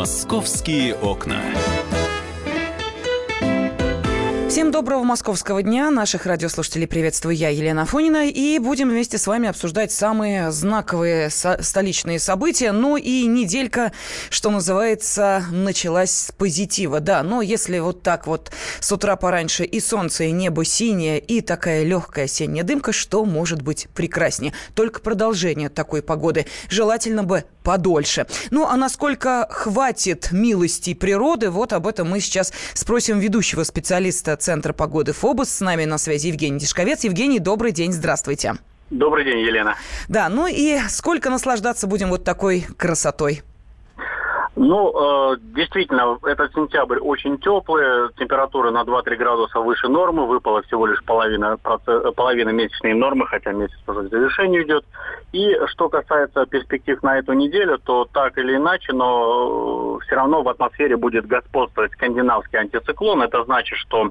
Московские окна. Всем доброго московского дня. Наших радиослушателей приветствую я, Елена Фонина. И будем вместе с вами обсуждать самые знаковые со- столичные события. Ну и неделька, что называется, началась с позитива. Да, но если вот так вот с утра пораньше и солнце, и небо синее, и такая легкая осенняя дымка, что может быть прекраснее? Только продолжение такой погоды. Желательно бы подольше. Ну, а насколько хватит милости природы, вот об этом мы сейчас спросим ведущего специалиста Центра погоды ФОБОС. С нами на связи Евгений Дешковец. Евгений, добрый день, здравствуйте. Добрый день, Елена. Да, ну и сколько наслаждаться будем вот такой красотой? Ну, э, действительно, этот сентябрь очень теплый, температура на 2-3 градуса выше нормы, выпала всего лишь половина, половина месячной нормы, хотя месяц уже к завершению идет. И что касается перспектив на эту неделю, то так или иначе, но все равно в атмосфере будет господствовать скандинавский антициклон. Это значит, что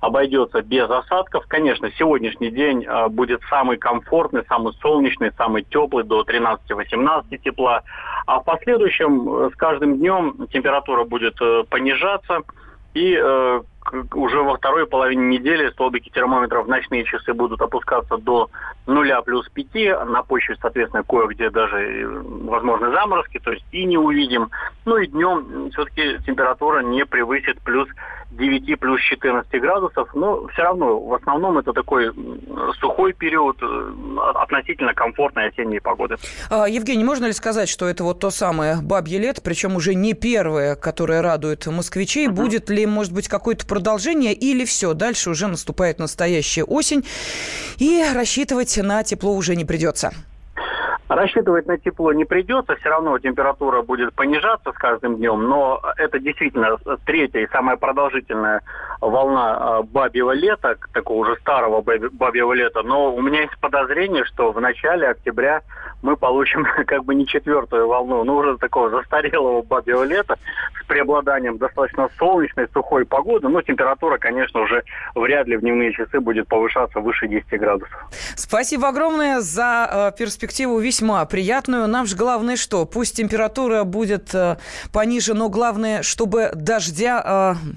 обойдется без осадков. Конечно, сегодняшний день э, будет самый комфортный, самый солнечный, самый теплый, до 13-18 тепла. А в последующем э, с каждым днем температура будет э, понижаться. И э, уже во второй половине недели столбики термометров в ночные часы будут опускаться до нуля плюс 5. На почве, соответственно, кое-где даже э, возможны заморозки, то есть и не увидим. Ну и днем все-таки температура не превысит плюс 9 плюс 14 градусов, но все равно в основном это такой сухой период э, относительно комфортной осенней погоды. А, Евгений, можно ли сказать, что это вот то самое бабье лето, причем уже не первое, которое радует москвичей? Мгм. Будет ли, может быть, какое-то продолжение или все, дальше уже наступает настоящая осень, и рассчитывать на тепло уже не придется? Рассчитывать на тепло не придется, все равно температура будет понижаться с каждым днем, но это действительно третья и самая продолжительная волна э, бабьего лета, такого уже старого бабьего лета, но у меня есть подозрение, что в начале октября мы получим как бы не четвертую волну, но уже такого застарелого бабьего лета с преобладанием достаточно солнечной, сухой погоды, но температура, конечно, уже вряд ли в дневные часы будет повышаться выше 10 градусов. Спасибо огромное за э, перспективу весьма приятную. Нам же главное что? Пусть температура будет э, пониже, но главное, чтобы дождя, э,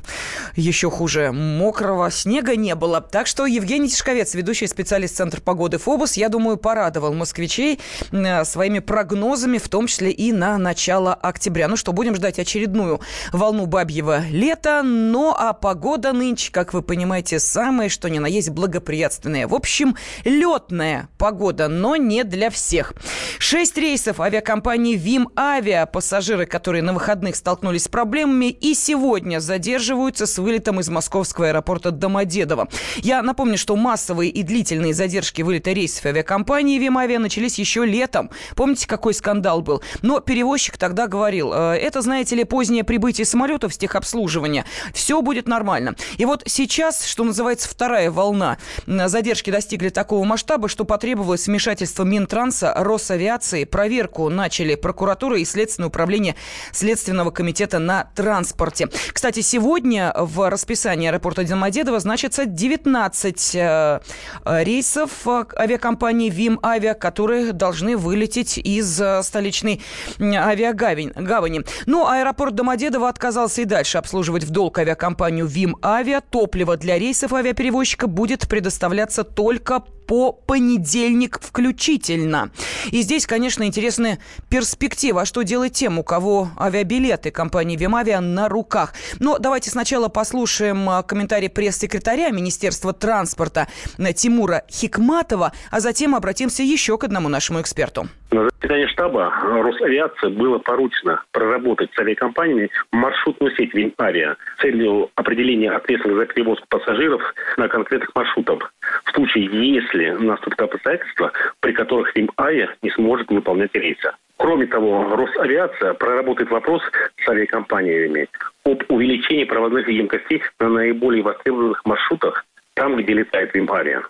еще хуже, мокрого снега не было. Так что Евгений Тишковец, ведущий специалист Центра погоды ФОБОС, я думаю, порадовал москвичей э, своими прогнозами, в том числе и на начало октября. Ну что, будем ждать очередную волну бабьего лета. Ну а погода нынче, как вы понимаете, самое что ни на есть благоприятственная. В общем, летная погода, но не для всех. Шесть рейсов авиакомпании ВИМ Авиа, пассажиры, которые на выходных столкнулись с проблемами, и сегодня задерживаются с вылетом из московского аэропорта Домодедово. Я напомню, что массовые и длительные задержки вылета рейсов авиакомпании ВИМ Авиа начались еще летом. Помните, какой скандал был? Но перевозчик тогда говорил, «Э, это, знаете ли, позднее прибытие самолетов с техобслуживания. Все будет нормально. И вот сейчас, что называется, вторая волна. Задержки достигли такого масштаба, что потребовалось вмешательство Минтранса, Росавиации. Проверку начали прокуратура и Следственное управление Следственного комитета на транспорте. Кстати, сегодня в расписании аэропорта Домодедово значится 19 э, рейсов э, авиакомпании ВИМ Авиа, которые должны вылететь из э, столичной м, авиагавань- гавани. Но аэропорт Домодедово отказался и дальше обслуживать в долг авиакомпанию ВИМ Авиа. Топливо для рейсов авиаперевозчика будет предоставляться только по понедельник включительно. И здесь, конечно, интересная перспектива. А что делать тем, у кого авиабилеты компании Вимавиа на руках? Но давайте сначала послушаем а, комментарий пресс-секретаря Министерства транспорта э, Тимура Хикматова, а затем обратимся еще к одному нашему эксперту. На заседании штаба Росавиации было поручено проработать с авиакомпаниями маршрутную сеть Вимавиа с целью определения ответственных за перевозку пассажиров на конкретных маршрутах. В случае, если наступят обстоятельства, при которых Вимавиа не сможет выполнять рейсы. Кроме того, Росавиация проработает вопрос с авиакомпаниями об увеличении проводных емкостей на наиболее востребованных маршрутах, там, где летает Вимавиа.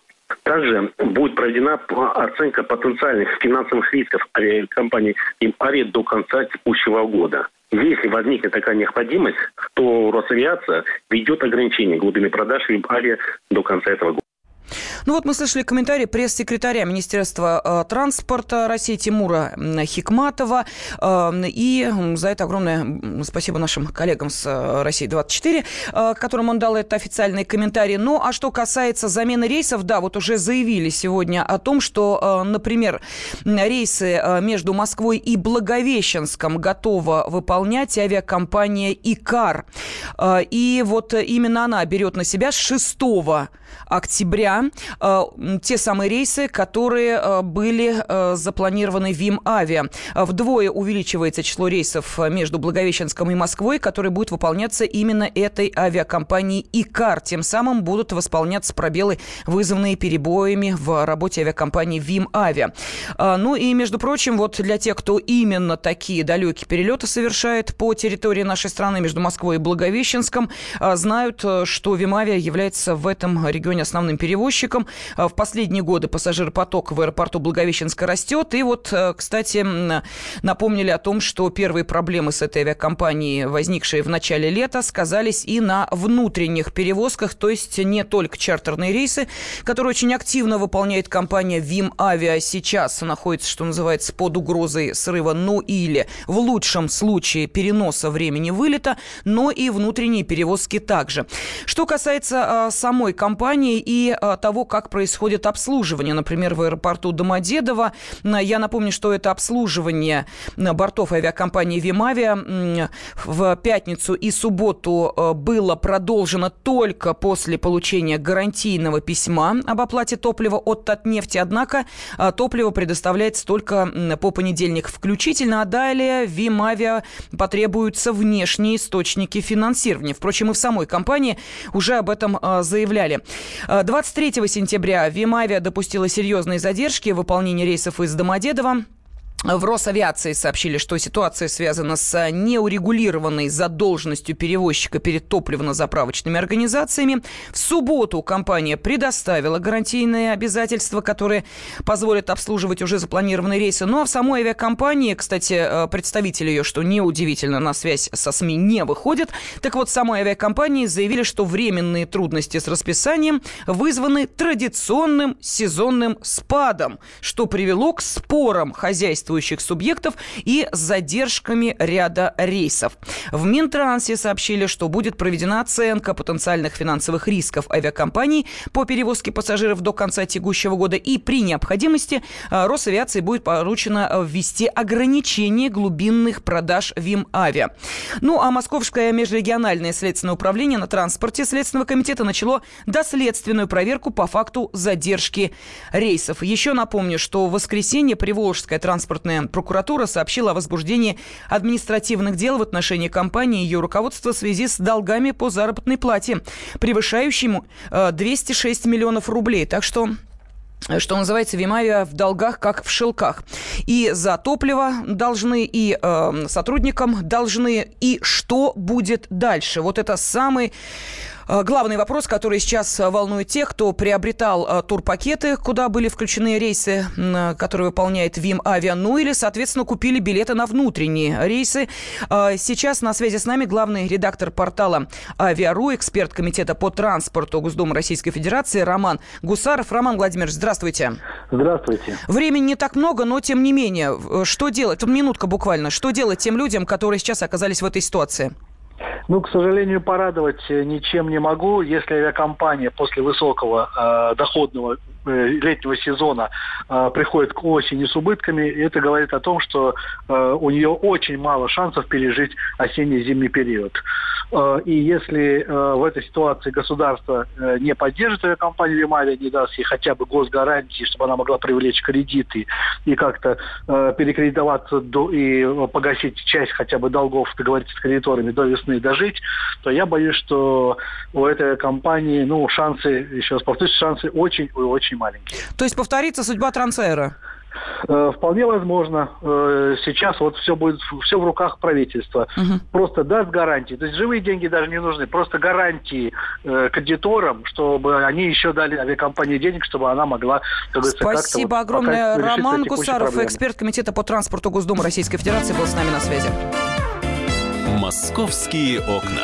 Также будет проведена оценка потенциальных финансовых рисков авиакомпании «Имария» до конца текущего года. Если возникнет такая необходимость, то Росавиация ведет ограничение глубины продаж «Имария» до конца этого года. Ну вот мы слышали комментарий пресс-секретаря Министерства э, транспорта России Тимура Хикматова. Э, и за это огромное спасибо нашим коллегам с э, России-24, э, которым он дал этот официальный комментарий. Ну а что касается замены рейсов, да, вот уже заявили сегодня о том, что, например, рейсы между Москвой и Благовещенском готова выполнять авиакомпания «Икар». И вот именно она берет на себя с 6 октября те самые рейсы, которые э, были э, запланированы ВИМ Авиа. Вдвое увеличивается число рейсов между Благовещенском и Москвой, которые будут выполняться именно этой авиакомпанией ИКАР. Тем самым будут восполняться пробелы, вызванные перебоями в работе авиакомпании ВИМ Авиа. Ну и, между прочим, вот для тех, кто именно такие далекие перелеты совершает по территории нашей страны между Москвой и Благовещенском, знают, что ВИМ Авиа является в этом регионе основным перевозчиком. В последние годы пассажиропоток в аэропорту Благовещенска растет. И вот, кстати, напомнили о том, что первые проблемы с этой авиакомпанией, возникшие в начале лета, сказались и на внутренних перевозках, то есть не только чартерные рейсы, которые очень активно выполняет компания ВИМ Авиа сейчас находится, что называется, под угрозой срыва, ну или в лучшем случае переноса времени вылета, но и внутренние перевозки также. Что касается э, самой компании и э, того, как происходит обслуживание, например, в аэропорту Домодедово, я напомню, что это обслуживание бортов авиакомпании «Вимавиа» в пятницу и субботу э, было продолжено только после получения гарантийного письма об оплате топлива от Татнефти. Однако э, топливо предоставляется только по понедельник включительно, а далее «Вимавиа» потребуются внешние источники финансирования. Впрочем, и в самой компании уже об этом э, заявляли. 23 сентября «Вимавиа» допустила серьезные задержки в выполнении рейсов из Домодедова. В Росавиации сообщили, что ситуация связана с неурегулированной задолженностью перевозчика перед топливно-заправочными организациями. В субботу компания предоставила гарантийные обязательства, которые позволят обслуживать уже запланированные рейсы. Ну а в самой авиакомпании, кстати, э, представители ее, что неудивительно, на связь со СМИ не выходят. Так вот, самой авиакомпании заявили, что временные трудности с расписанием вызваны традиционным сезонным спадом, что привело к спорам хозяйств действующих субъектов и с задержками ряда рейсов. В Минтрансе сообщили, что будет проведена оценка потенциальных финансовых рисков авиакомпаний по перевозке пассажиров до конца текущего года и при необходимости э, Росавиации будет поручено ввести ограничение глубинных продаж ВИМ Авиа. Ну а Московское межрегиональное следственное управление на транспорте Следственного комитета начало доследственную проверку по факту задержки рейсов. Еще напомню, что в воскресенье Приволжская транспортная транспортная прокуратура сообщила о возбуждении административных дел в отношении компании и ее руководства в связи с долгами по заработной плате, превышающим 206 э, миллионов рублей. Так что что называется, Вимавия в долгах, как в шелках. И за топливо должны, и э, сотрудникам должны, и что будет дальше. Вот это самый Э, главный вопрос, который сейчас э, волнует тех, кто приобретал э, турпакеты, куда были включены рейсы, которые выполняет ВИМ Авиа, ну или, соответственно, купили билеты на внутренние рейсы. Сейчас на связи с нами главный редактор портала Авиару, эксперт комитета по транспорту Госдумы Российской Федерации Роман Гусаров. Роман Владимирович, здравствуйте. Здравствуйте. Времени не так много, но тем не менее, что делать? Минутка буквально. Что делать тем людям, которые сейчас оказались в этой ситуации? Ну, к сожалению, порадовать э, ничем не могу. Если авиакомпания после высокого э, доходного летнего сезона э, приходит к осени с убытками, это говорит о том, что э, у нее очень мало шансов пережить осенне-зимний период. Э, и если э, в этой ситуации государство э, не поддержит авиакомпанию Лимавия, не даст ей хотя бы госгарантии, чтобы она могла привлечь кредиты и как-то э, перекредитоваться и погасить часть хотя бы долгов, договориться с кредиторами до весны, до дожить, то я боюсь, что у этой компании, ну, шансы, еще раз повторюсь, шансы очень-очень маленькие. То есть повторится судьба Трансаэра? Э, вполне возможно. Э, сейчас вот все будет все в руках правительства. Угу. Просто даст гарантии. То есть живые деньги даже не нужны. Просто гарантии э, кредиторам, чтобы они еще дали авиакомпании денег, чтобы она могла... Спасибо вот, огромное. Роман Гусаров, проблемы. эксперт Комитета по транспорту Госдумы Российской Федерации, был с нами на связи. Московские окна.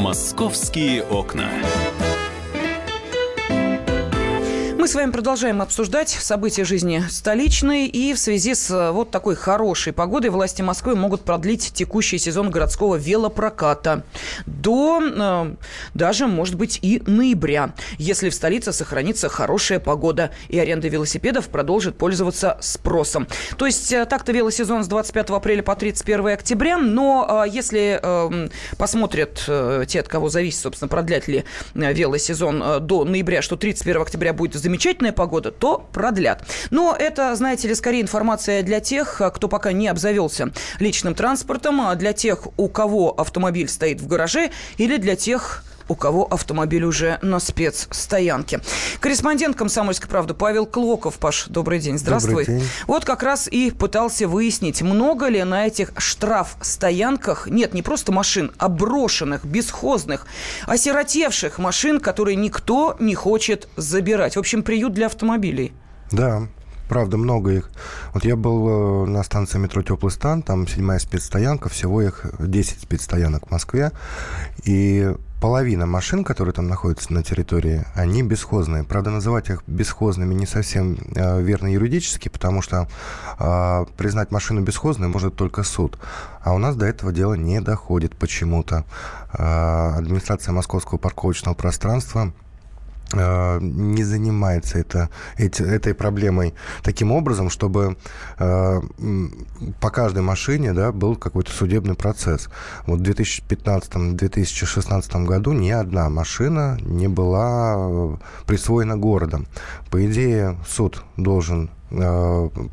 «Московские окна». Мы с вами продолжаем обсуждать события жизни столичной. И в связи с э, вот такой хорошей погодой власти Москвы могут продлить текущий сезон городского велопроката до э, даже, может быть, и ноября, если в столице сохранится хорошая погода и аренда велосипедов продолжит пользоваться спросом. То есть э, так-то велосезон с 25 апреля по 31 октября, но э, если э, посмотрят э, те, от кого зависит, собственно, продлять ли э, велосезон э, до ноября, что 31 октября будет замечательная погода, то продлят. Но это, знаете ли, скорее информация для тех, кто пока не обзавелся личным транспортом, а для тех, у кого автомобиль стоит в гараже, или для тех, у кого автомобиль уже на спецстоянке. Корреспондент «Комсомольской правды» Павел Клоков. Паш, добрый день. Здравствуй. Добрый день. Вот как раз и пытался выяснить, много ли на этих штраф-стоянках, нет, не просто машин, а брошенных, бесхозных, осиротевших машин, которые никто не хочет забирать. В общем, приют для автомобилей. Да, правда, много их. Вот я был э, на станции метро «Теплый стан», там седьмая спецстоянка, всего их 10 спецстоянок в Москве. И половина машин, которые там находятся на территории, они бесхозные. Правда, называть их бесхозными не совсем э, верно юридически, потому что э, признать машину бесхозной может только суд. А у нас до этого дела не доходит почему-то. Э, администрация московского парковочного пространства не занимается это, эти, этой проблемой таким образом, чтобы э, по каждой машине да, был какой-то судебный процесс. Вот в 2015-2016 году ни одна машина не была э, присвоена городом. По идее, суд должен Э,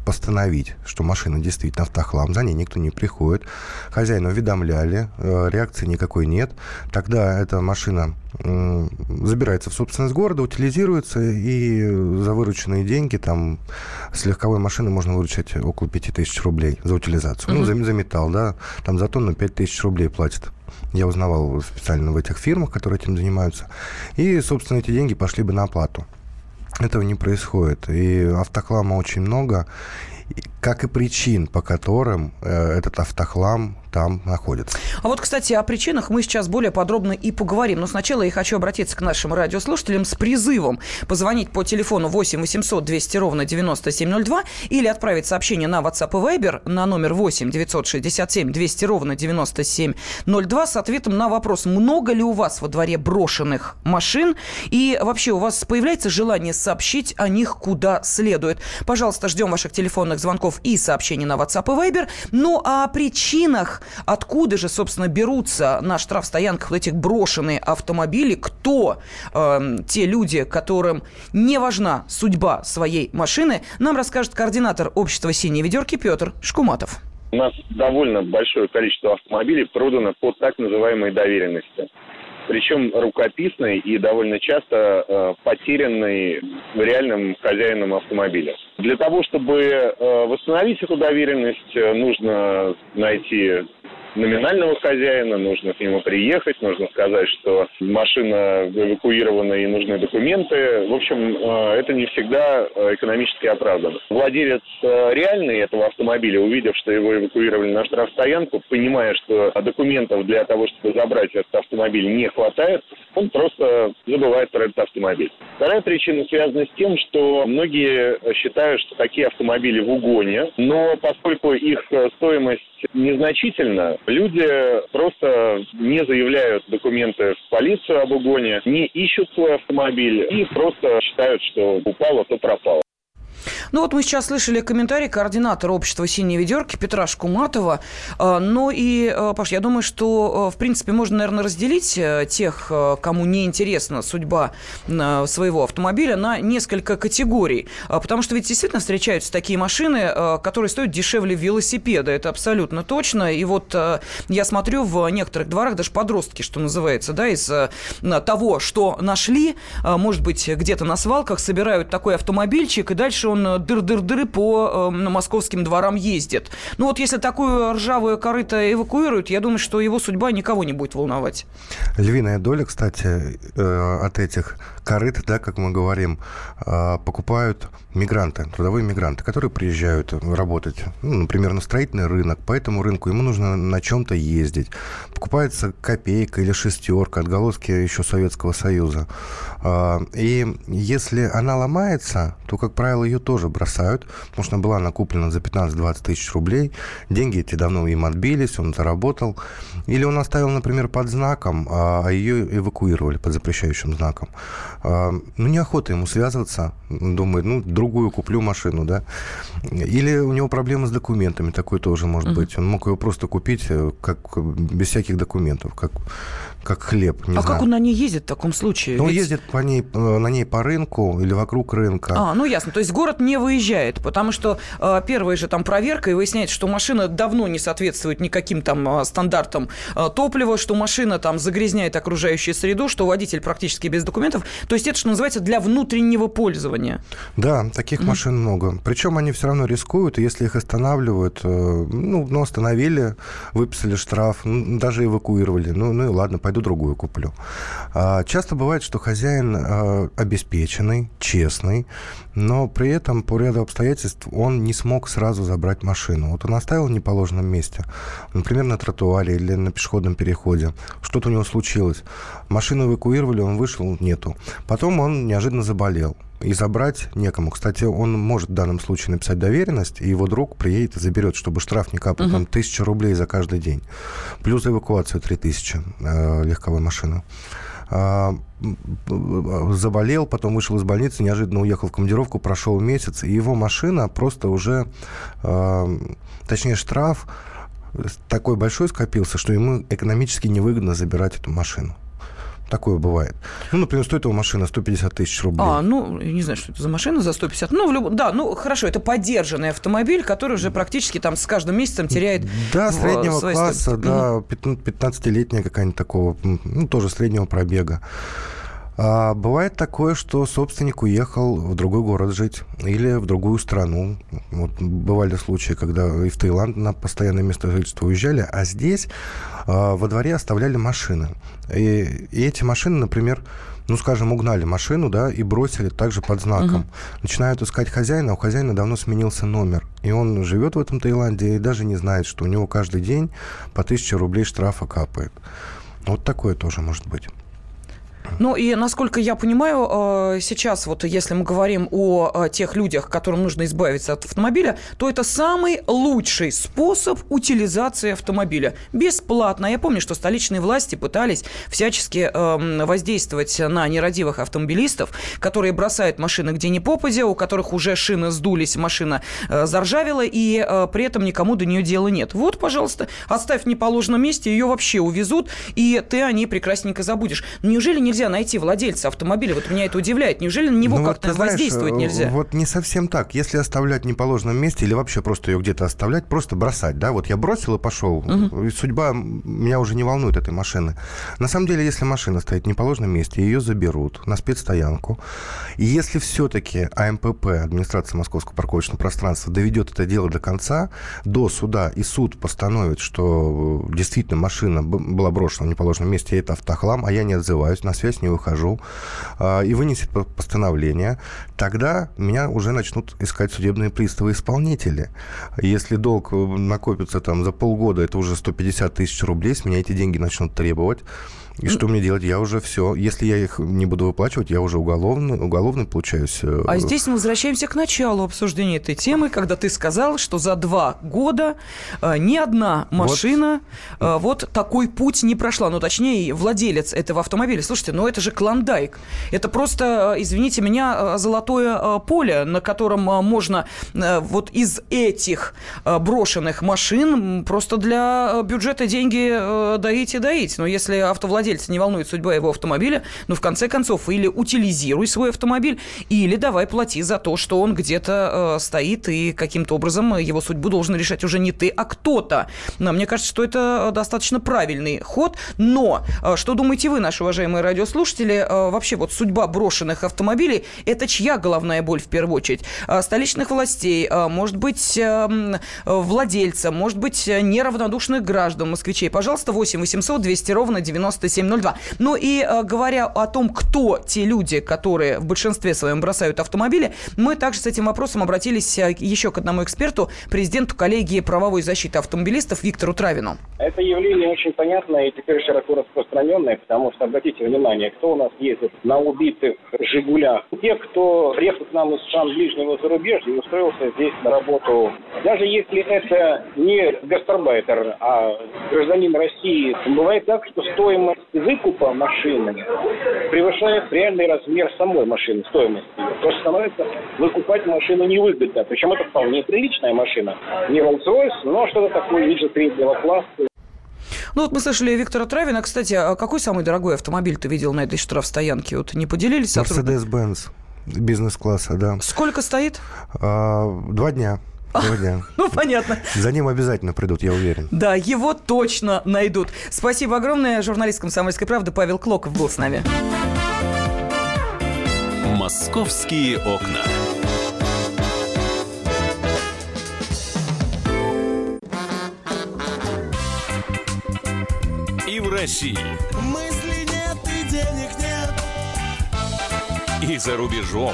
постановить, что машина действительно автохлам, за ней никто не приходит. Хозяина уведомляли, э, реакции никакой нет. Тогда эта машина забирается в собственность города, утилизируется, и за вырученные деньги там с легковой машины можно выручать около 5000 рублей за утилизацию. Uh-huh. Ну, за, за металл, да, там за тонну 5000 рублей платят. Я узнавал специально в этих фирмах, которые этим занимаются. И, собственно, эти деньги пошли бы на оплату этого не происходит. И автоклама очень много, как и причин, по которым э, этот автохлам там находится. А вот, кстати, о причинах мы сейчас более подробно и поговорим. Но сначала я хочу обратиться к нашим радиослушателям с призывом позвонить по телефону 8 800 200 ровно 9702 или отправить сообщение на WhatsApp и Viber на номер 8 967 200 ровно 9702 с ответом на вопрос, много ли у вас во дворе брошенных машин и вообще у вас появляется желание сообщить о них куда следует. Пожалуйста, ждем ваших телефонных звонков и сообщений на WhatsApp и Viber. Ну, а о причинах Откуда же, собственно, берутся на штрафстоянках вот этих брошенные автомобили? Кто э, те люди, которым не важна судьба своей машины? Нам расскажет координатор общества «Синие ведерки» Петр Шкуматов. У нас довольно большое количество автомобилей продано по так называемой доверенности причем рукописный и довольно часто э, потерянный реальным хозяином автомобиля. Для того, чтобы э, восстановить эту доверенность, э, нужно найти номинального хозяина, нужно к нему приехать, нужно сказать, что машина эвакуирована и нужны документы. В общем, э, это не всегда э, экономически оправдано. Владелец э, реальный этого автомобиля, увидев, что его эвакуировали на штрафстоянку, понимая, что документов для того, чтобы забрать этот автомобиль не хватает, он просто забывает про этот автомобиль. Вторая причина связана с тем, что многие считают, что такие автомобили в угоне, но поскольку их стоимость незначительна, люди просто не заявляют документы в полицию об угоне, не ищут свой автомобиль и просто считают, что упало, то пропало. Ну вот мы сейчас слышали комментарий координатора общества «Синие ведерки» Петра Шкуматова. А, ну и, а, Паш, я думаю, что, в принципе, можно, наверное, разделить э, тех, кому не интересна судьба своего автомобиля, на несколько категорий. Потому что ведь действительно встречаются такие машины, которые стоят дешевле велосипеда. Это абсолютно точно. И вот я смотрю в некоторых дворах, даже подростки, что называется, да, из того, что нашли, может быть, где-то на свалках собирают такой автомобильчик, и дальше он дыр-дыр-дыры по э, московским дворам ездит. Ну вот если такую ржавую корыто эвакуируют, я думаю, что его судьба никого не будет волновать. Львиная доля, кстати, э, от этих корыт, да, как мы говорим, э, покупают мигранты, трудовые мигранты, которые приезжают работать, ну, например, на строительный рынок, по этому рынку ему нужно на чем-то ездить. Покупается копейка или шестерка, отголоски еще Советского Союза. Э, и если она ломается, то, как правило, ее тоже бросают, потому что она была накуплена за 15-20 тысяч рублей. Деньги эти давно им отбились, он заработал. Или он оставил, например, под знаком, а ее эвакуировали под запрещающим знаком. А, ну, неохота ему связываться. Думает, ну, другую куплю машину, да. Или у него проблемы с документами, такое тоже может uh-huh. быть. Он мог ее просто купить э, как без всяких документов, как как хлеб. Не а знаю. как он на ней ездит в таком случае? Ну, Ведь... ездит по ней, э, на ней по рынку или вокруг рынка. А, ну ясно. То есть город не выезжает, потому что э, первая же там проверка, и выясняется, что машина давно не соответствует никаким там э, стандартам э, топлива, что машина там загрязняет окружающую среду, что водитель практически без документов. То есть это, что называется, для внутреннего пользования. Да, таких mm машин много. Причем они все равно рискуют, и если их останавливают, э, ну, ну, остановили, выписали штраф, ну, даже эвакуировали. Ну, ну и ладно, пойду другую куплю. А, часто бывает, что хозяин а, обеспеченный, честный, но при этом по ряду обстоятельств он не смог сразу забрать машину. Вот он оставил в неположенном месте, например, на тротуаре или на пешеходном переходе. Что-то у него случилось. Машину эвакуировали, он вышел, нету. Потом он неожиданно заболел и забрать некому. Кстати, он может в данном случае написать доверенность, и его друг приедет и заберет, чтобы штраф не капал, uh-huh. там, тысяча рублей за каждый день. Плюс за эвакуацию 3000 э, легковой машины. А, заболел, потом вышел из больницы, неожиданно уехал в командировку, прошел месяц, и его машина просто уже, а, точнее, штраф такой большой скопился, что ему экономически невыгодно забирать эту машину. Такое бывает. Ну, например, стоит его машина 150 тысяч рублей. А, ну, не знаю, что это за машина за 150. Ну, в люб... да, ну, хорошо, это поддержанный автомобиль, который уже практически там с каждым месяцем теряет Да, среднего класса, стоимость. да, 15-летняя какая-нибудь такого, ну, тоже среднего пробега. А бывает такое, что собственник уехал в другой город жить или в другую страну. Вот бывали случаи, когда и в Таиланд на постоянное место жительства уезжали, а здесь а, во дворе оставляли машины. И, и эти машины, например, ну, скажем, угнали машину, да, и бросили также под знаком. Угу. Начинают искать хозяина, а у хозяина давно сменился номер. И он живет в этом Таиланде и даже не знает, что у него каждый день по 1000 рублей штрафа капает. Вот такое тоже может быть. Ну и, насколько я понимаю, э, сейчас вот если мы говорим о э, тех людях, которым нужно избавиться от автомобиля, то это самый лучший способ утилизации автомобиля. Бесплатно. Я помню, что столичные власти пытались всячески эм, воздействовать на нерадивых автомобилистов, которые бросают машины где ни попадя, у которых уже шины сдулись, машина э, заржавела, и при этом никому до нее дела нет. Вот, пожалуйста, оставь в неположенном месте, ее вообще увезут, и ты о ней прекрасненько забудешь. Неужели нельзя нельзя найти владельца автомобиля? Вот меня это удивляет. Неужели на него ну, как-то вот, воздействовать знаешь, нельзя? Вот не совсем так. Если оставлять в неположенном месте или вообще просто ее где-то оставлять, просто бросать, да, вот я бросил и пошел, угу. и судьба меня уже не волнует этой машины. На самом деле, если машина стоит в неположенном месте, ее заберут на спецстоянку, и если все-таки АМПП, администрация Московского парковочного пространства, доведет это дело до конца, до суда, и суд постановит, что действительно машина была брошена в неположенном месте, и это автохлам, а я не отзываюсь, на связь связь, не выхожу, а, и вынесет постановление, тогда меня уже начнут искать судебные приставы исполнители. Если долг накопится там за полгода, это уже 150 тысяч рублей, с меня эти деньги начнут требовать. И что мне делать? Я уже все. Если я их не буду выплачивать, я уже уголовно, уголовно получаюсь. Э, а здесь мы возвращаемся к началу обсуждения этой темы, когда ты сказал, что за два года э, ни одна машина вот, э, вот такой путь не прошла. Ну, точнее, владелец этого автомобиля. Слушайте, ну это же клондайк. Это просто, э, извините меня, э, золотое э, поле, на котором можно вот из этих брошенных машин просто для бюджета деньги доить и доить. Но если автовладельца не волнует судьба его автомобиля, ну, в конце концов, или утилизируй свой автомобиль, или давай плати за то, что он где-то стоит, и каким-то образом его судьбу должен решать уже не ты, а кто-то. Но мне кажется, что это достаточно правильный ход. Но что думаете вы, наши уважаемые радиослушатели, вообще вот судьба брошенных автомобилей – это чья головная боль в первую очередь? А, столичных властей, а, может быть, эм, владельца, может быть, неравнодушных граждан, москвичей. Пожалуйста, 8 800 200 ровно 9702. Ну и э, говоря о том, кто те люди, которые в большинстве своем бросают автомобили, мы также с этим вопросом обратились э, еще к одному эксперту, президенту коллегии правовой защиты автомобилистов Виктору Травину. Это явление очень понятное и теперь широко распространенное, потому что, обратите внимание, кто у нас ездит на убитых «Жигулях». Те, кто приехал к нам из стран ближнего зарубежья и устроился здесь на работу, даже если это не гастарбайтер, а гражданин России, бывает так, что стоимость выкупа машины превышает реальный размер самой машины, стоимости ее. То есть становится выкупать машину невыгодно. Причем это вполне приличная машина. Не Rolls-Royce, но что-то такое ниже среднего класса, ну вот мы слышали Виктора Травина. Кстати, а какой самый дорогой автомобиль ты видел на этой штрафстоянке? Вот не поделились? Mercedes-Benz бизнес-класса, да. Сколько стоит? А, два дня. Два дня. Ну, понятно. За ним обязательно придут, я уверен. Да, его точно найдут. Спасибо огромное. Журналист «Комсомольской правды» Павел Клоков был с нами. «Московские окна». И в России. Мысли нет и денег нет. И за рубежом.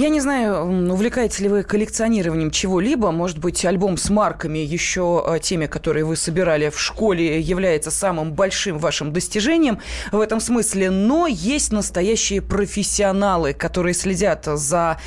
Я не знаю, увлекаетесь ли вы коллекционированием чего-либо. Может быть, альбом с марками, еще э, теми, которые вы собирали в школе, является самым большим вашим достижением в этом смысле. Но есть настоящие профессионалы, которые следят за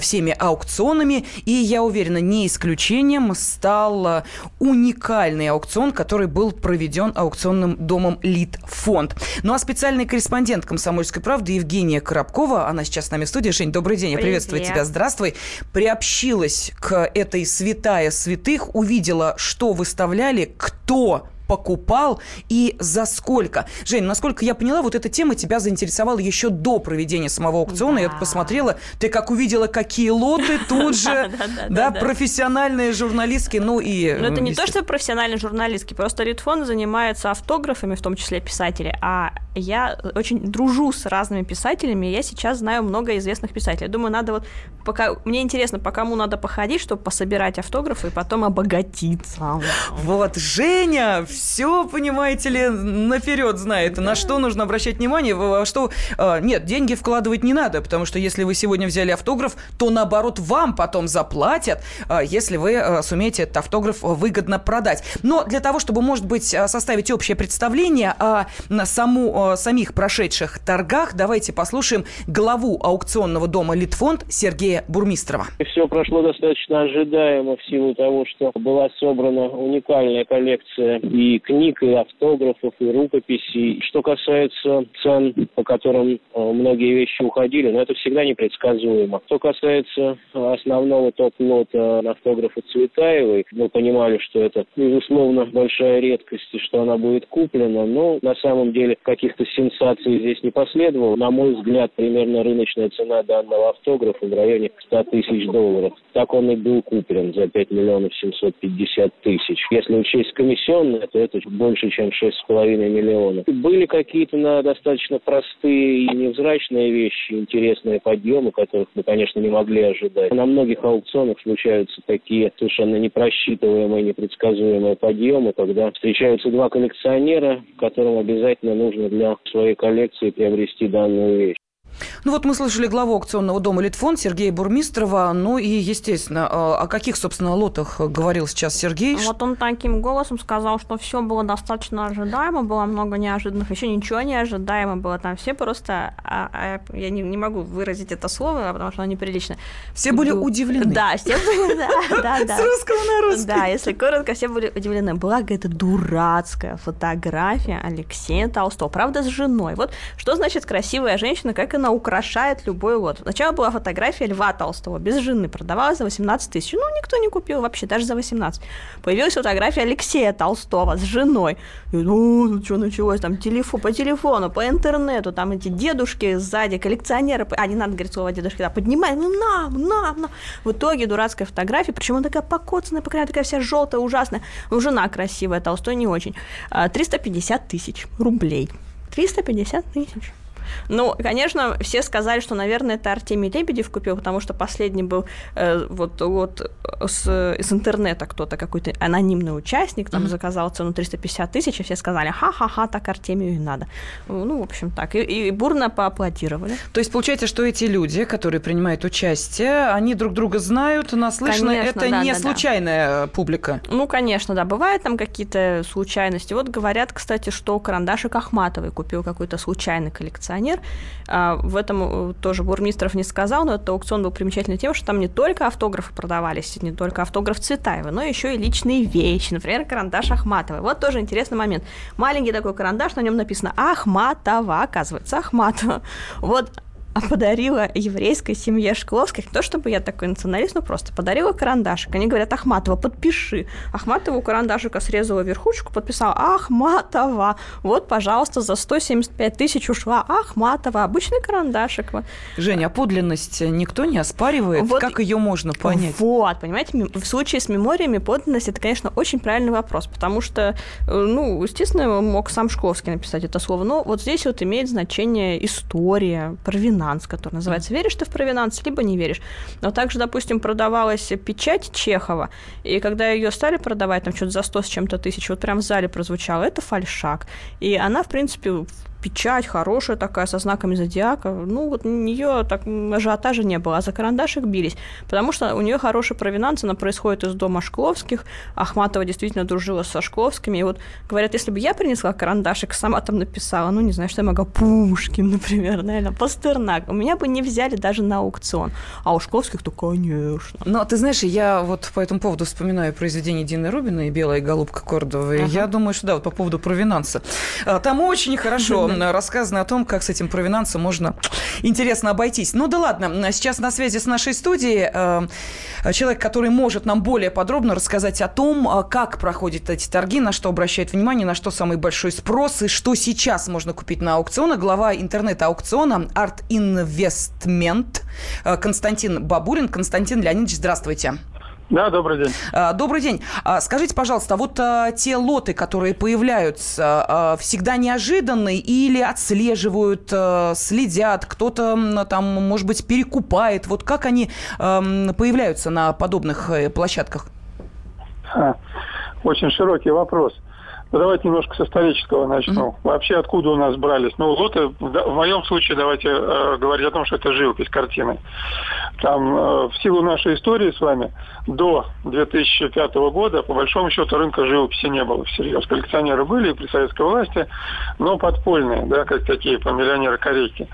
всеми аукционами. И, я уверена, не исключением стал э, уникальный аукцион, который был проведен аукционным домом Литфонд. Ну а специальный корреспондент «Комсомольской правды» Евгения Коробкова, она сейчас с нами в студии. Жень, добрый день. Привет приветствовать тебя. Здравствуй. Приобщилась к этой святая святых, увидела, что выставляли, кто покупал и за сколько. Жень, насколько я поняла, вот эта тема тебя заинтересовала еще до проведения самого аукциона. Да. Я посмотрела, ты как увидела, какие лоты тут же, да, профессиональные журналистки, ну и... Ну это не то, что профессиональные журналистки, просто Литфон занимается автографами, в том числе писатели, а я очень дружу с разными писателями, я сейчас знаю много известных писателей. Думаю, надо вот пока... Мне интересно, по кому надо походить, чтобы пособирать автографы и потом обогатиться. Вот, Женя, все, понимаете ли, наперед знает, на что нужно обращать внимание, во что... А, нет, деньги вкладывать не надо, потому что если вы сегодня взяли автограф, то наоборот вам потом заплатят, а, если вы а, сумеете этот автограф выгодно продать. Но для того, чтобы, может быть, составить общее представление о саму, самих прошедших торгах, давайте послушаем главу аукционного дома «Литфонд» Сергея Бурмистрова. Все прошло достаточно ожидаемо в силу того, что была собрана уникальная коллекция и и книг, и автографов, и рукописей. Что касается цен, по которым э, многие вещи уходили, но это всегда непредсказуемо. Что касается основного топ-лота автографа Цветаевой, мы понимали, что это, безусловно, большая редкость, и что она будет куплена, но на самом деле каких-то сенсаций здесь не последовало. На мой взгляд, примерно рыночная цена данного автографа в районе 100 тысяч долларов. Так он и был куплен за 5 миллионов 750 тысяч. Если учесть комиссионные, то это больше, чем 6,5 миллионов. Были какие-то на достаточно простые и невзрачные вещи, интересные подъемы, которых мы, конечно, не могли ожидать. На многих аукционах случаются такие совершенно непросчитываемые, непредсказуемые подъемы, когда встречаются два коллекционера, которым обязательно нужно для своей коллекции приобрести данную вещь. Ну вот мы слышали главу аукционного дома «Литфонд» Сергея Бурмистрова. Ну и, естественно, а, о каких, собственно, лотах говорил сейчас Сергей? Вот он таким голосом сказал, что все было достаточно ожидаемо, было много неожиданных, еще ничего не ожидаемо было. Там все просто, а, а, я не, не могу выразить это слово, потому что оно неприлично. Все были удивлены. Да, все были, да, да, да. С русского на русский. Да, если коротко, все были удивлены. Была какая-то дурацкая фотография Алексея Толстого, правда, с женой. Вот что значит красивая женщина, как она украшает любой лот. Сначала была фотография Льва Толстого без жены, продавалась за 18 тысяч. Ну, никто не купил вообще, даже за 18. Появилась фотография Алексея Толстого с женой. И, ну, тут что началось, там, телефон, по телефону, по интернету, там эти дедушки сзади, коллекционеры, а, не надо говорить слово дедушки, да, поднимай, ну, нам, нам, нам. В итоге дурацкая фотография, причем она такая покоцанная, пока такая вся желтая, ужасная. Ну, жена красивая, Толстой не очень. 350 а, тысяч рублей. 350 тысяч. Ну, конечно, все сказали, что, наверное, это Артемий Лебедев купил, потому что последний был э, вот, вот с, с интернета кто-то, какой-то анонимный участник, там mm-hmm. заказал цену 350 тысяч, и все сказали, ха-ха-ха, так Артемию и надо. Ну, в общем, так. И, и бурно поаплодировали. То есть, получается, что эти люди, которые принимают участие, они друг друга знают, наслышаны, конечно, это да, не да, случайная да. публика? Ну, конечно, да. Бывают там какие-то случайности. Вот говорят, кстати, что Карандашик Ахматовой купил какой-то случайный коллекционер коллекционер. А, в этом э, тоже Бурмистров не сказал, но этот аукцион был примечательный тем, что там не только автографы продавались, не только автограф Цветаева, но еще и личные вещи, например, карандаш Ахматовой. Вот тоже интересный момент. Маленький такой карандаш, на нем написано Ахматова, оказывается, Ахматова. Вот подарила еврейской семье Шкловских, не то чтобы я такой националист, но просто подарила карандашик. Они говорят, Ахматова, подпиши. Ахматова у карандашика срезала верхушку, подписала Ахматова. Вот, пожалуйста, за 175 тысяч ушла Ахматова. Обычный карандашик. Женя, а подлинность никто не оспаривает? Вот, как ее можно понять? Вот, понимаете, в случае с мемориями подлинность это, конечно, очень правильный вопрос, потому что, э, ну, естественно, мог сам Шкловский написать это слово, но вот здесь вот имеет значение история, провина провинанс, который называется «Веришь ты в провинанс, либо не веришь». Но также, допустим, продавалась печать Чехова, и когда ее стали продавать, там что-то за 100 с чем-то тысяч, вот прям в зале прозвучало, это фальшак. И она, в принципе, печать хорошая такая, со знаками зодиака. Ну, вот у нее так ажиотажа не было, а за карандашик бились. Потому что у нее хорошая провинанс, она происходит из дома Шкловских. Ахматова действительно дружила со Шкловскими. И вот говорят, если бы я принесла карандашик, сама там написала, ну, не знаю, что я могла, Пушкин, например, наверное, Пастернак, у меня бы не взяли даже на аукцион. А у Шкловских, то, конечно. Но ты знаешь, я вот по этому поводу вспоминаю произведение Дины Рубина и «Белая голубка Кордовой». Ага. Я думаю, что да, вот по поводу провинанса. А, там очень хорошо рассказано о том, как с этим провинансом можно интересно обойтись. Ну да ладно, сейчас на связи с нашей студией э, человек, который может нам более подробно рассказать о том, э, как проходят эти торги, на что обращает внимание, на что самый большой спрос и что сейчас можно купить на аукционах. Глава интернет-аукциона Art Investment э, Константин Бабурин. Константин Леонидович, здравствуйте. Да, добрый день. А, добрый день. А, скажите, пожалуйста, вот а, те лоты, которые появляются, всегда неожиданные или отслеживают, следят, кто-то там, может быть, перекупает? Вот как они появляются на подобных э, площадках? Очень широкий вопрос. Ну, давайте немножко с исторического начну. Mm-hmm. Вообще, откуда у нас брались? Ну, лоты, в моем случае, давайте э, говорить о том, что это живопись картины. Там, э, в силу нашей истории с вами, до 2005 года, по большому счету, рынка живописи не было всерьез. Коллекционеры были при советской власти, но подпольные, да, как такие, по миллионеры корейки.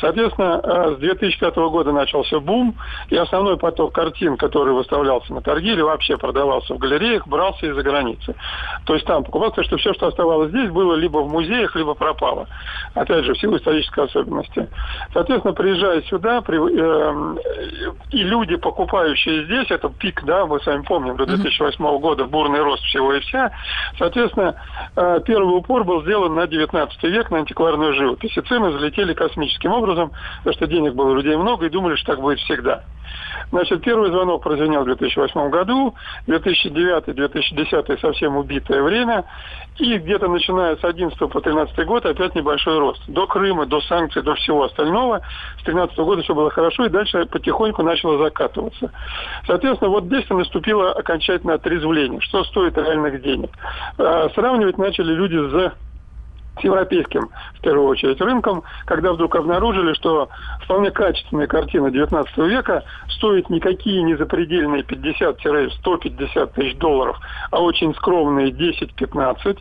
Соответственно, э, с 2005 года начался бум, и основной поток картин, который выставлялся на торги или вообще продавался в галереях, брался из-за границы. То есть там покупал ситуация, что все, что оставалось здесь, было либо в музеях, либо пропало. Опять же, в силу исторической особенности. Соответственно, приезжая сюда, при, э, и люди, покупающие здесь, это пик, да, мы с вами помним, до 2008 года бурный рост всего и вся. Соответственно, э, первый упор был сделан на 19 век, на антикварную живопись. И цены залетели космическим образом, потому что денег было у людей много, и думали, что так будет всегда. Значит, первый звонок прозвенел в 2008 году, 2009-2010 совсем убитое время, и где-то начиная с 11 по 13 год опять небольшой рост. До Крыма, до санкций, до всего остального. С 13 года все было хорошо, и дальше потихоньку начало закатываться. Соответственно, вот здесь наступило окончательное отрезвление. Что стоит реальных денег? А, сравнивать начали люди с с европейским, в первую очередь, рынком, когда вдруг обнаружили, что вполне качественная картина 19 века стоит никакие не запредельные 50-150 тысяч долларов, а очень скромные 10-15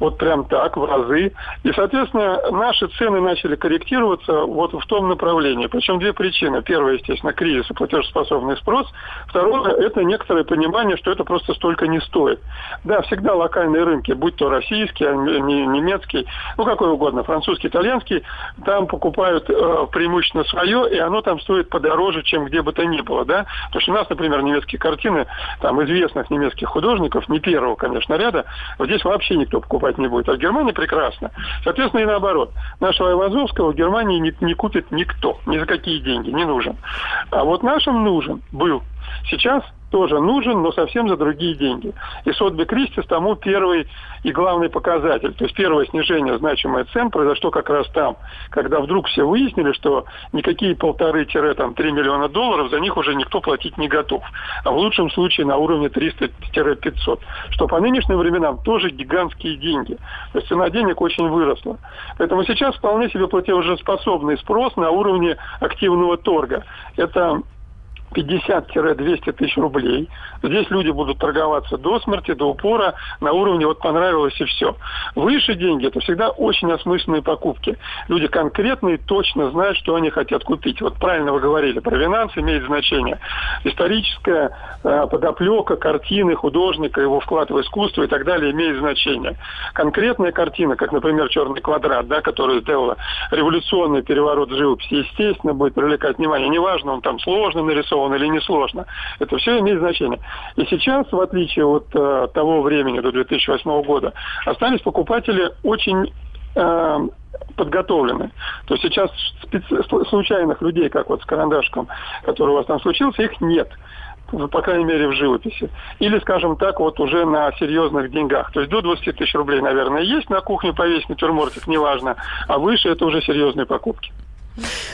вот прям так, в разы. И, соответственно, наши цены начали корректироваться вот в том направлении. Причем две причины. Первая, естественно, кризис и платежеспособный спрос. Второе, это некоторое понимание, что это просто столько не стоит. Да, всегда локальные рынки, будь то российский, немецкий, ну какой угодно, французский, итальянский, там покупают э, преимущественно свое, и оно там стоит подороже, чем где бы то ни было, да. Потому что у нас, например, немецкие картины, там, известных немецких художников, не первого, конечно, ряда, вот здесь вообще никто покупает покупать не будет. А в Германии прекрасно. Соответственно, и наоборот. Нашего Айвазовского в Германии не, не купит никто. Ни за какие деньги. Не нужен. А вот нашим нужен был. Сейчас тоже нужен, но совсем за другие деньги. И Сотби Кристис тому первый и главный показатель. То есть первое снижение значимой цен произошло как раз там, когда вдруг все выяснили, что никакие полторы-три миллиона долларов за них уже никто платить не готов. А в лучшем случае на уровне 300-500. Что по нынешним временам тоже гигантские деньги. То есть цена денег очень выросла. Поэтому сейчас вполне себе платежеспособный спрос на уровне активного торга. Это 50-200 тысяч рублей. Здесь люди будут торговаться до смерти, до упора, на уровне вот понравилось и все. Выше деньги – это всегда очень осмысленные покупки. Люди конкретные точно знают, что они хотят купить. Вот правильно вы говорили, провинанс имеет значение. Историческая э, подоплека картины художника, его вклад в искусство и так далее имеет значение. Конкретная картина, как, например, «Черный квадрат», да, который сделала революционный переворот живописи, естественно, будет привлекать внимание. Неважно, он там сложно нарисован, он или несложно. Это все имеет значение. И сейчас, в отличие от э, того времени, до 2008 года, остались покупатели очень э, подготовлены. То есть сейчас специ... случайных людей, как вот с карандашком, который у вас там случился, их нет по крайней мере, в живописи. Или, скажем так, вот уже на серьезных деньгах. То есть до 20 тысяч рублей, наверное, есть на кухне повесить натюрмортик, неважно. А выше это уже серьезные покупки.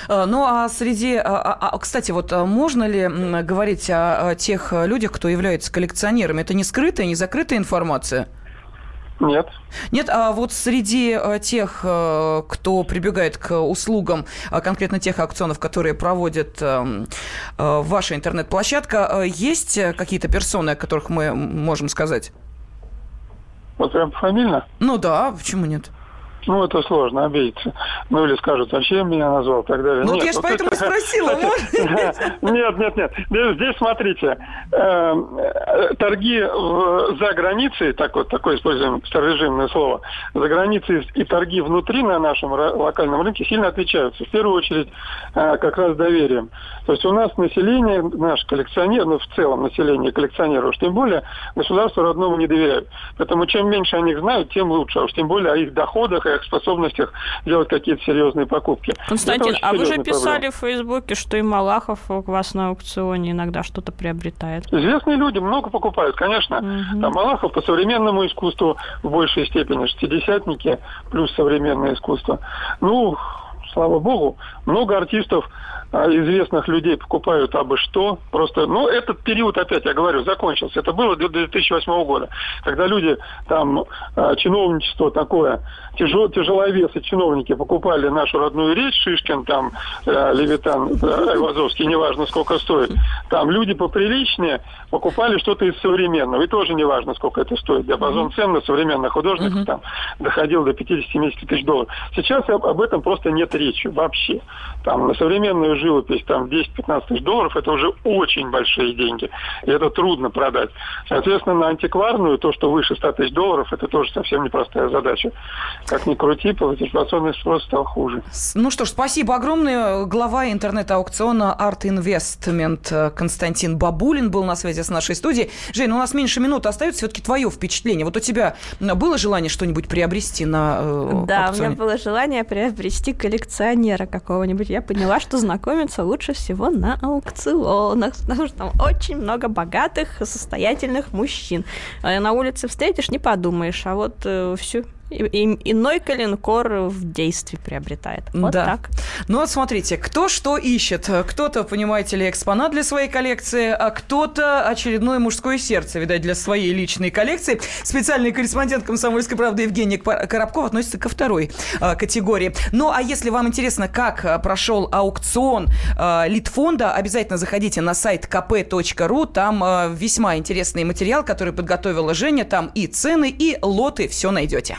Э, ну, а среди... А, а, а, кстати, вот можно ли говорить о тех людях, кто является коллекционерами? Это не скрытая, не закрытая информация? Нет. Нет, а вот среди тех, кто прибегает к услугам, конкретно тех аукционов, которые проводит ваша интернет-площадка, есть какие-то персоны, о которых мы можем сказать? Вот прям фамильно? Ну да, почему нет? Ну, это сложно, обидеться. Ну, или скажут, зачем меня назвал, и так далее. Ну, нет, я же вот поэтому это... спросила, Нет, нет, нет. Здесь, смотрите, эм, торги за границей, так вот, такое используем старорежимное слово, за границей и торги внутри на нашем локальном рынке сильно отличаются. В первую очередь, э, как раз доверием. То есть у нас население, наш коллекционер, ну, в целом население коллекционеров, уж тем более государству родному не доверяют. Поэтому чем меньше о них знают, тем лучше. А уж тем более о их доходах их способностях делать какие-то серьезные покупки. Константин, а вы же писали проблема. в Фейсбуке, что и Малахов у вас на аукционе иногда что-то приобретает. Известные люди много покупают, конечно. Угу. Там Малахов по современному искусству в большей степени, шестидесятники плюс современное искусство. Ну, слава богу, много артистов известных людей покупают абы что. Просто, ну, этот период, опять я говорю, закончился. Это было до 2008 года, когда люди, там, а, чиновничество такое, тяжел, тяжеловесы чиновники покупали нашу родную речь, Шишкин, там, э, Левитан, э, Айвазовский, неважно, сколько стоит. Там люди поприличнее покупали что-то из современного. И тоже неважно, сколько это стоит. Диапазон цен на современных художников там доходил до 50-70 тысяч долларов. Сейчас об этом просто нет речи вообще. Там на современную живопись там 10-15 тысяч долларов, это уже очень большие деньги. И это трудно продать. Соответственно, на антикварную, то, что выше 100 тысяч долларов, это тоже совсем непростая задача. Как ни крути, платежеспособный спрос стал хуже. Ну что ж, спасибо огромное. Глава интернет-аукциона Art Investment Константин Бабулин был на связи с нашей студией. Жень, у нас меньше минуты остается. Все-таки твое впечатление. Вот у тебя было желание что-нибудь приобрести на э, Да, аукционе? у меня было желание приобрести коллекционера какого-нибудь. Я поняла, что знакомиться лучше всего на аукционах, потому что там очень много богатых, состоятельных мужчин. А На улице встретишь, не подумаешь, а вот э, и- иной коленкор в действии приобретает. Вот да. так. Ну вот смотрите, кто что ищет. Кто-то, понимаете ли, экспонат для своей коллекции, а кто-то очередное мужское сердце, видать, для своей личной коллекции. Специальный корреспондент «Комсомольской правды» Евгений Коробков относится ко второй а, категории. Ну а если вам интересно, как а, прошел аукцион а, Литфонда, обязательно заходите на сайт kp.ru. Там а, весьма интересный материал, который подготовила Женя. Там и цены, и лоты, все найдете.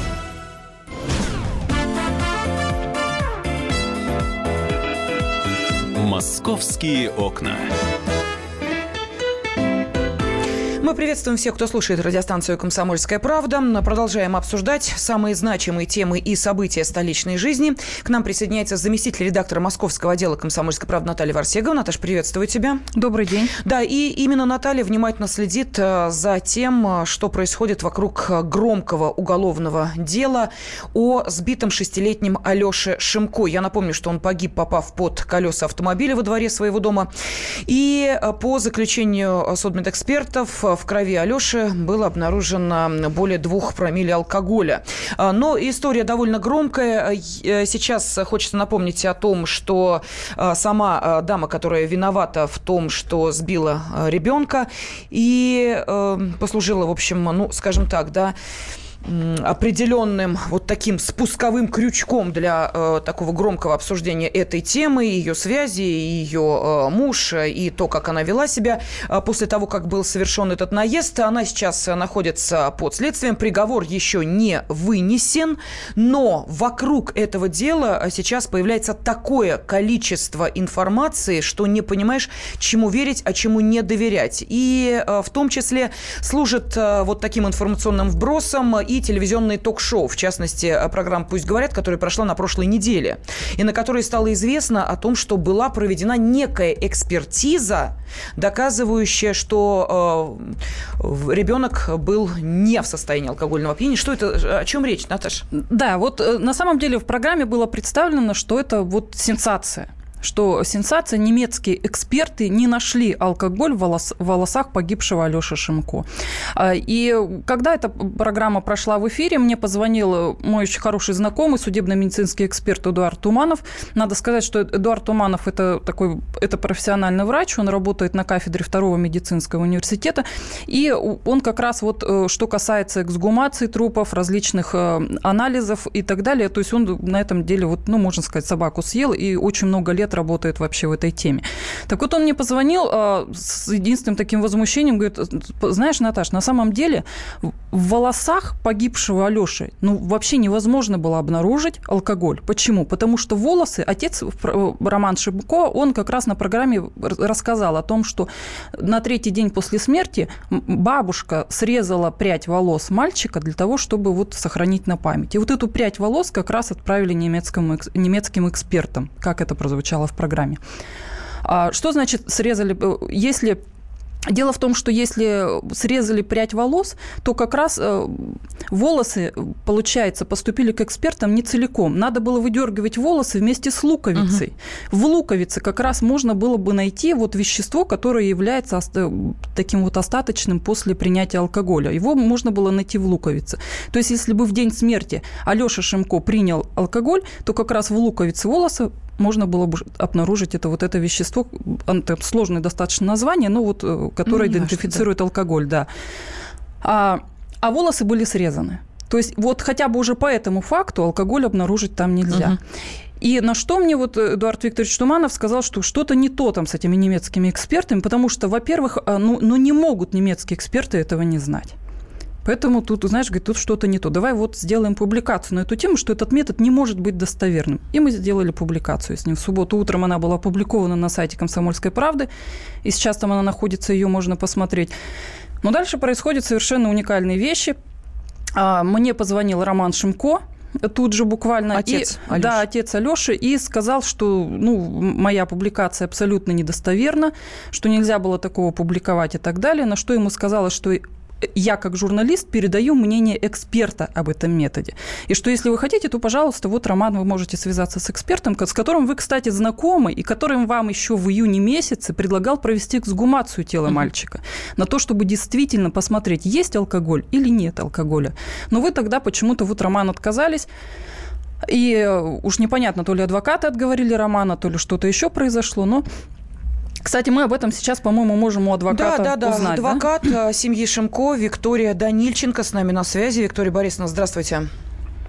Московские окна. Мы приветствуем всех, кто слушает радиостанцию «Комсомольская правда». Продолжаем обсуждать самые значимые темы и события столичной жизни. К нам присоединяется заместитель редактора московского отдела «Комсомольской правды» Наталья Варсегова. Наташ, приветствую тебя. Добрый день. Да, и именно Наталья внимательно следит э, за тем, э, что происходит вокруг э, громкого уголовного дела о сбитом шестилетнем Алёше Шимко. Я напомню, что он погиб, попав под колеса автомобиля во дворе своего дома. И по заключению судмедэкспертов в крови Алёши было обнаружено более двух промилле алкоголя. А, Но история довольно громкая. Э, Сейчас хочется напомнить о том, что э, сама дама, которая виновата в том, что сбила ребенка и э, послужила, в общем, ну, скажем так, да, определенным вот таким спусковым крючком для э, такого громкого обсуждения этой темы, ее связи, ее э, муж и то, как она вела себя э, после того, как был совершен этот наезд. Она сейчас находится под следствием. Приговор еще не вынесен, но вокруг этого дела э, сейчас появляется такое количество информации, что не понимаешь, чему верить, а чему не доверять. И э, в том числе служит э, вот таким информационным вбросом и телевизионные ток-шоу, в частности, э, программа «Пусть говорят», которая прошла на прошлой неделе, и на которой стало известно о том, что была проведена некая экспертиза, доказывающая, что э, ребенок был не в состоянии алкогольного опьянения. Что это, о чем речь, Наташа? Да, вот э, на самом деле в программе было представлено, что это вот сенсация что сенсация, немецкие эксперты не нашли алкоголь в, волос, волосах погибшего Алёши Шимко. А, И когда эта программа прошла в эфире, мне позвонил мой очень хороший знакомый, судебно-медицинский эксперт Эдуард Туманов. Надо сказать, что Эдуард Туманов это такой, это профессиональный врач, он работает на кафедре второго медицинского университета, и он как раз вот, э, что касается эксгумации трупов, различных э, анализов и так далее, то есть он на этом деле, вот, ну, можно сказать, собаку съел и очень много лет работает вообще в этой теме. Так вот, он мне позвонил э, с единственным таким возмущением, говорит, знаешь, Наташ, на самом деле в волосах погибшего Алёши, ну, вообще невозможно было обнаружить алкоголь. Почему? Потому что волосы, отец э, Роман Шибко, он как раз на программе рассказал о том, что на третий день после смерти бабушка срезала прядь волос мальчика для того, чтобы вот сохранить на память. И вот эту прядь волос как раз отправили немецкому, немецким экспертам, как это прозвучало в программе. А Что значит срезали? Если Дело в том, что если срезали прядь волос, то как раз э, волосы, получается, поступили к экспертам не целиком. Надо было выдергивать волосы вместе с луковицей. Угу. В луковице как раз можно было бы найти вот вещество, которое является таким вот остаточным после принятия алкоголя. Его можно было найти в луковице. То есть если бы в день смерти Алёша Шимко принял алкоголь, то как раз в луковице волоса можно было бы обнаружить это вот это вещество, это сложное достаточно название, но вот э, которое ну, идентифицирует важно, да. алкоголь, да. А, а волосы были срезаны. То есть вот хотя бы уже по этому факту алкоголь обнаружить там нельзя. Угу. И на что мне вот Эдуард Викторович Туманов сказал, что что-то не то там с этими немецкими экспертами, потому что, во-первых, а, ну, ну не могут немецкие эксперты этого не знать. Поэтому тут, знаешь, говорит, тут что-то не то. Давай вот сделаем публикацию на эту тему, что этот метод не может быть достоверным. И мы сделали публикацию с ним. В субботу утром она была опубликована на сайте «Комсомольской правды», и сейчас там она находится, ее можно посмотреть. Но дальше происходят совершенно уникальные вещи. А, мне позвонил Роман Шимко, тут же буквально. Отец и, Да, отец Алёши. И сказал, что ну, моя публикация абсолютно недостоверна, что нельзя было такого публиковать и так далее. На что ему сказала, что я как журналист передаю мнение эксперта об этом методе. И что если вы хотите, то, пожалуйста, вот, Роман, вы можете связаться с экспертом, с которым вы, кстати, знакомы, и которым вам еще в июне месяце предлагал провести эксгумацию тела mm-hmm. мальчика на то, чтобы действительно посмотреть, есть алкоголь или нет алкоголя. Но вы тогда почему-то, вот, Роман, отказались. И уж непонятно, то ли адвокаты отговорили Романа, то ли что-то еще произошло, но кстати, мы об этом сейчас, по-моему, можем у адвоката да, да, да. узнать. Адвокат да? семьи Шимко Виктория Данильченко с нами на связи. Виктория Борисовна, здравствуйте.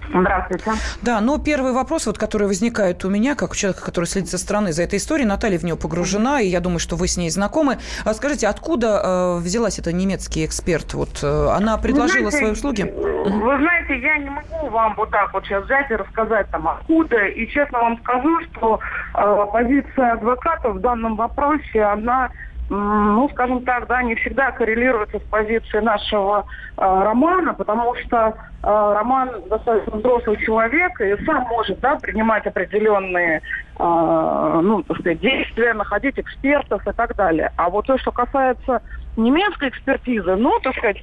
Здравствуйте. Да, но первый вопрос, вот, который возникает у меня, как у человека, который следит со стороны за этой историей, Наталья в нее погружена, и я думаю, что вы с ней знакомы. А скажите, откуда э, взялась эта немецкий эксперт? Вот э, она предложила знаете, свои услуги? Вы знаете, я не могу вам вот так вот сейчас взять и рассказать там откуда. И честно вам скажу, что э, позиция адвоката в данном вопросе, она ну, скажем так, да, не всегда коррелируется с позицией нашего э, романа, потому что э, роман достаточно взрослый человек и сам может, да, принимать определенные, э, ну, так сказать, действия, находить экспертов и так далее. А вот то, что касается немецкой экспертизы, ну, так сказать,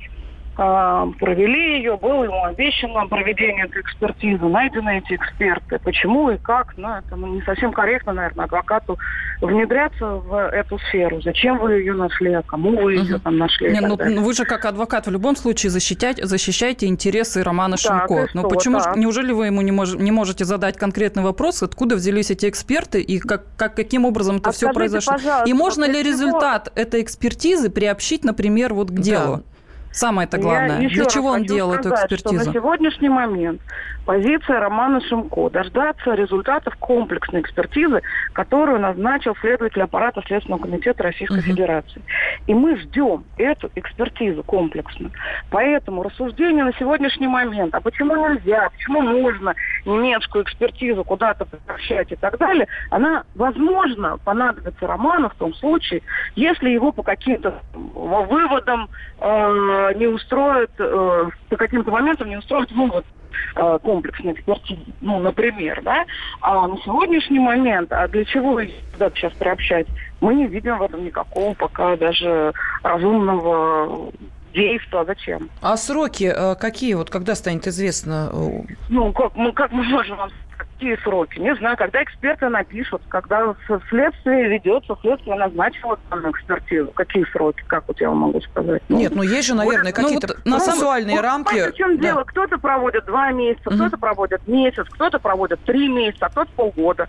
провели ее, было ему обещано проведение этой экспертизы, найдены эти эксперты. Почему и как, ну, это не совсем корректно, наверное, адвокату внедряться в эту сферу. Зачем вы ее нашли, а кому вы ее угу. там нашли? Не, ну, вы же как адвокат в любом случае защищаете, защищаете интересы Романа да, Шимко. Но почему, да. неужели вы ему не, мож, не можете задать конкретный вопрос, откуда взялись эти эксперты и как, как, каким образом это а все произошло? И можно ли результат этой экспертизы приобщить, например, вот к делу? Да. Самое-то главное. Я Для чего он делал сказать, эту экспертизу? Что на сегодняшний момент позиция Романа Шимко дождаться результатов комплексной экспертизы, которую назначил следователь аппарата Следственного комитета Российской угу. Федерации. И мы ждем эту экспертизу комплексную. Поэтому рассуждение на сегодняшний момент, а почему нельзя, почему нужно немецкую экспертизу куда-то превращать и так далее, она, возможно, понадобится Роману в том случае, если его по каким-то выводам э, не устроит, э, по каким-то моментам не устроит вывод э, комплексной экспертизы, ну, например, да, а на сегодняшний момент, а для чего их туда сейчас приобщать, мы не видим в этом никакого пока даже разумного действия. Зачем? А сроки э, какие? Вот когда станет известно? Ну, как, мы, как мы можем вам какие сроки? Не знаю, когда эксперты напишут, когда следствие ведется, следствие назначило данную экспертизу. Какие сроки, как вот я вам могу сказать? Ну, Нет, ну есть же, наверное, вот, какие-то ну, вот, процессуальные ну, рамки. Вот, в чем да. дело? Кто-то проводит два месяца, кто-то проводит месяц, кто-то проводит три месяца, а кто-то полгода.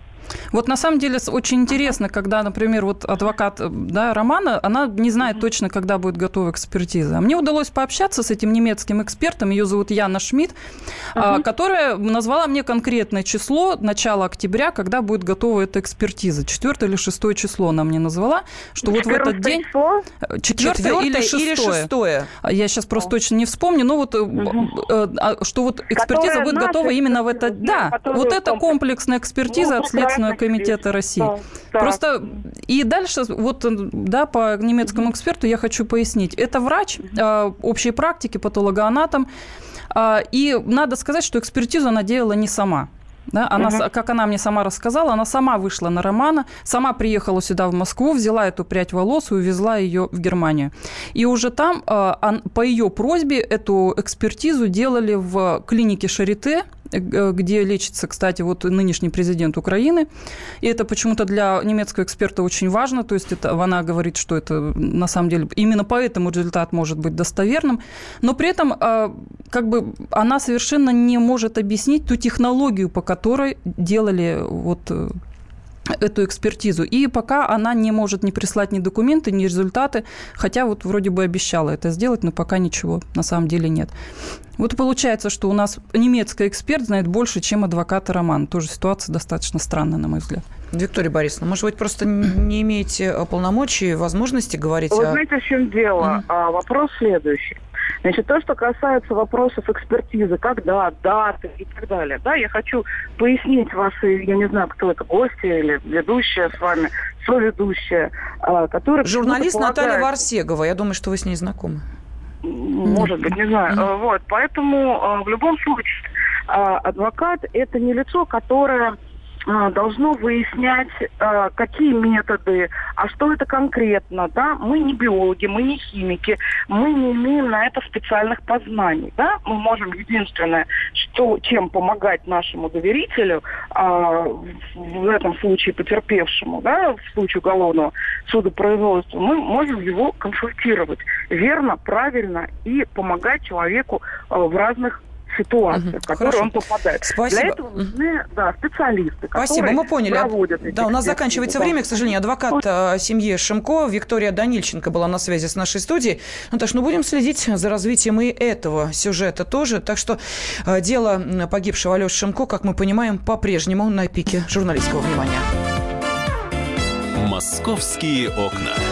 Вот на самом деле очень интересно, когда, например, вот адвокат да, Романа, она не знает точно, когда будет готова экспертиза. Мне удалось пообщаться с этим немецким экспертом, ее зовут Яна Шмидт, uh-huh. которая назвала мне конкретное число, начало октября, когда будет готова эта экспертиза. Четвертое или шестое число она мне назвала, что вот в этот день... Четвертое или шестое. Или шестое. Я сейчас просто точно не вспомню, но вот uh-huh. что вот экспертиза Которая будет готова именно в этот... Да, вот это комплексная экспертиза от следственного Следственного комитета России. Да, Просто и дальше вот да по немецкому эксперту я хочу пояснить. Это врач э, общей практики, патологоанатом. Э, и надо сказать, что экспертизу она делала не сама. Да, она, угу. Как она мне сама рассказала, она сама вышла на Романа, сама приехала сюда в Москву, взяла эту прядь волос и увезла ее в Германию. И уже там э, по ее просьбе эту экспертизу делали в клинике Шарите, где лечится, кстати, вот нынешний президент Украины. И это почему-то для немецкого эксперта очень важно. То есть это, она говорит, что это на самом деле именно поэтому результат может быть достоверным. Но при этом а, как бы она совершенно не может объяснить ту технологию, по которой делали вот э, эту экспертизу. И пока она не может не прислать ни документы, ни результаты, хотя вот вроде бы обещала это сделать, но пока ничего на самом деле нет. Вот получается, что у нас немецкий эксперт знает больше, чем адвокат Роман. Тоже ситуация достаточно странная, на мой взгляд. Виктория Борисовна, может быть, просто не имеете полномочий, возможности говорить Вы о... знаете, в чем дело? А, вопрос следующий. Значит, то, что касается вопросов экспертизы, когда, даты и так далее, да, я хочу пояснить ваши, я не знаю, кто это, гости или ведущая с вами, соведущая, а, которая... Журналист почему-то Наталья полагает- Варсегова. Я думаю, что вы с ней знакомы. Может быть, не знаю. Э, Вот, поэтому э, в любом случае э, адвокат это не лицо, которое должно выяснять, э, какие методы, а что это конкретно, да? Мы не биологи, мы не химики, мы не имеем на это специальных познаний, да? Мы можем единственное, что чем помогать нашему доверителю, а, в этом случае потерпевшему, да, в случае уголовного судопроизводства, мы можем его консультировать верно, правильно и помогать человеку в разных ситуациях, в которые хорошо. он попадает. Спасибо. Для этого нужны да, специалисты, Спасибо, которые мы поняли. проводят эти Да, у нас заканчивается время, к сожалению. Адвокат э, семьи Шимко Виктория Данильченко была на связи с нашей студией. Наташа, ну будем следить за развитием и этого сюжета тоже. Так что э, дело погибшего Алеши Шимко, как мы понимаем, по-прежнему на пике журналистского внимания. «Московские окна».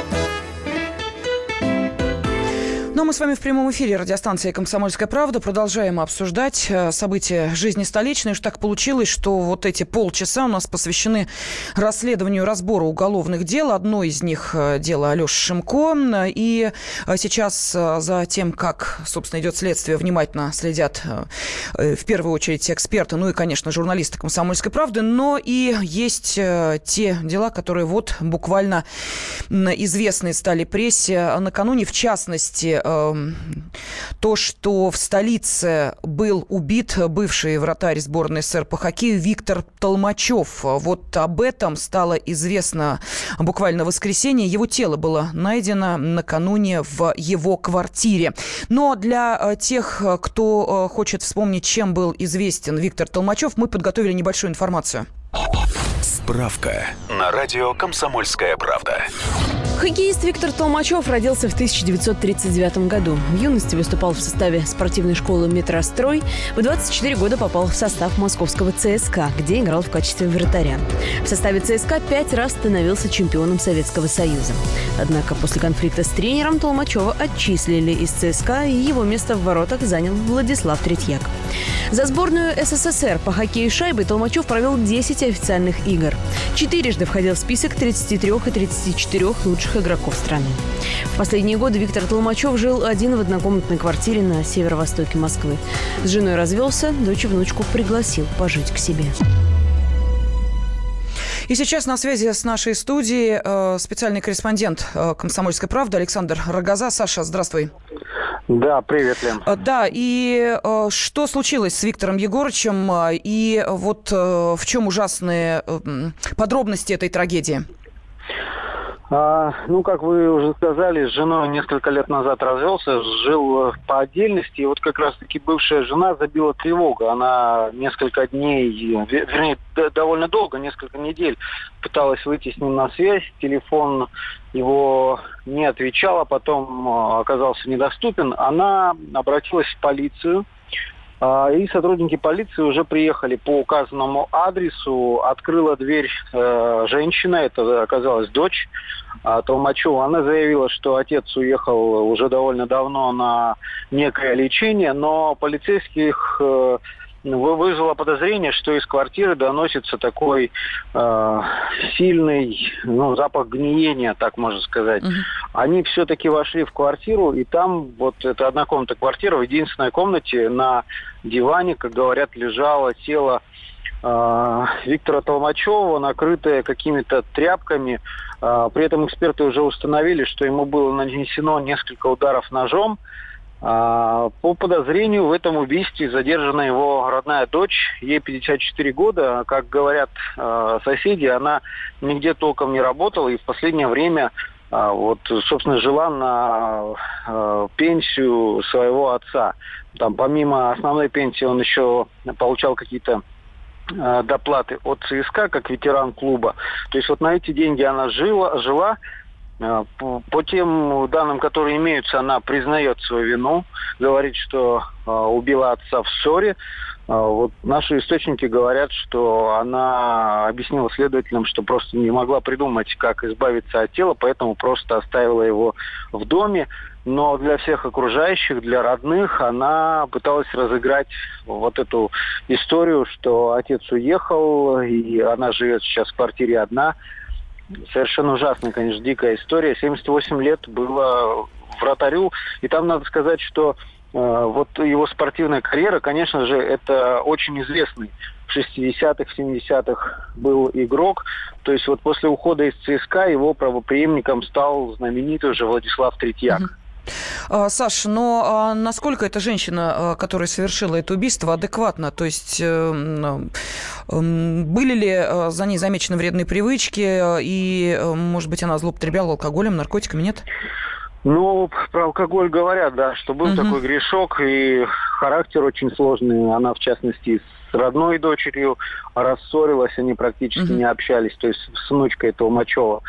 Ну, а мы с вами в прямом эфире радиостанции «Комсомольская правда». Продолжаем обсуждать э, события жизни столичной. Уж так получилось, что вот эти полчаса у нас посвящены расследованию, разбору уголовных дел. Одно из них э, – дело Алеши Шимко. И э, сейчас за тем, как, собственно, идет следствие, внимательно следят в первую очередь эксперты, ну и, конечно, журналисты «Комсомольской правды». Но и есть те дела, которые вот буквально известные стали прессе накануне, в частности, то, что в столице был убит бывший вратарь сборной СССР по хоккею Виктор Толмачев. Вот об этом стало известно буквально в воскресенье. Его тело было найдено накануне в его квартире. Но для э, тех, кто э, хочет вспомнить, чем был известен Виктор Толмачев, мы подготовили небольшую информацию. Справка на радио «Комсомольская правда». Хоккеист Виктор Толмачев родился в 1939 году. В юности выступал в составе спортивной школы «Метрострой». В 24 года попал в состав московского ЦСКА, где играл в качестве вратаря. В составе ЦСКА пять раз становился чемпионом Советского Союза. Однако после конфликта с тренером Толмачева отчислили из ЦСКА, и его место в воротах занял Владислав Третьяк. За сборную СССР по хоккею с шайбой Толмачев провел 10 официальных игр. Четырежды входил в список 33 и 34 лучших игроков страны. В последние годы Виктор Толмачев жил один в однокомнатной квартире на северо-востоке Москвы. С женой развелся, дочь и внучку пригласил пожить к себе. И сейчас на связи с нашей студией э, специальный корреспондент э, «Комсомольской правды» Александр Рогоза. Саша, здравствуй. Да, привет, Лен. Э, Да, и что случилось с Виктором Егорычем, и вот в чем ужасные подробности этой трагедии? А, ну, как вы уже сказали, с женой несколько лет назад развелся, жил э, по отдельности, и вот как раз-таки бывшая жена забила тревогу. Она несколько дней, ве- вернее, довольно долго, несколько недель пыталась выйти с ним на связь, телефон его не отвечал, а потом э, оказался недоступен. Она обратилась в полицию, И сотрудники полиции уже приехали по указанному адресу. Открыла дверь э, женщина, это оказалась дочь а, Толмачева. Она заявила, что отец уехал уже довольно давно на некое лечение, но полицейских э, вызвало подозрение, что из квартиры доносится такой э, сильный ну, запах гниения, так можно сказать. Угу. Они все-таки вошли в квартиру, и там вот это однокомнатная квартира, в единственной комнате на диване, как говорят, лежало тело э, Виктора Толмачева, накрытое какими-то тряпками. Э, при этом эксперты уже установили, что ему было нанесено несколько ударов ножом. По подозрению в этом убийстве задержана его родная дочь, ей 54 года. Как говорят а, соседи, она нигде толком не работала и в последнее время а, вот, собственно, жила на пенсию своего отца. Там, помимо основной пенсии, он еще получал какие-то доплаты от ЦСКА, как ветеран клуба. То есть вот на эти деньги она жила, жила Э, по тем данным, которые имеются, она признает свою вину, говорит, что э, убила отца в ссоре. Э, вот наши источники говорят, что она объяснила следователям, что просто не могла придумать, как избавиться от тела, поэтому просто оставила его в доме. Но для всех окружающих, для родных, она пыталась разыграть вот эту историю, что отец уехал, и она живет сейчас в квартире одна – Совершенно ужасная, конечно, дикая история. 78 лет было вратарю. И там надо сказать, что э, вот его спортивная карьера, конечно же, это очень известный в 60-х, 70-х был игрок. То есть вот после ухода из ЦСКА его правоприемником стал знаменитый уже Владислав Третьяк. Mm-hmm. А, Саш, но а насколько эта женщина, а, которая совершила это убийство, адекватна? То есть э, были ли за ней замечены вредные привычки, и, может быть, она злоупотребляла алкоголем, наркотиками, нет? Ну, про алкоголь говорят, да, что был угу. такой грешок, и характер очень сложный. Она, в частности, с родной дочерью рассорилась, они практически угу. не общались, то есть с внучкой этого Мачева.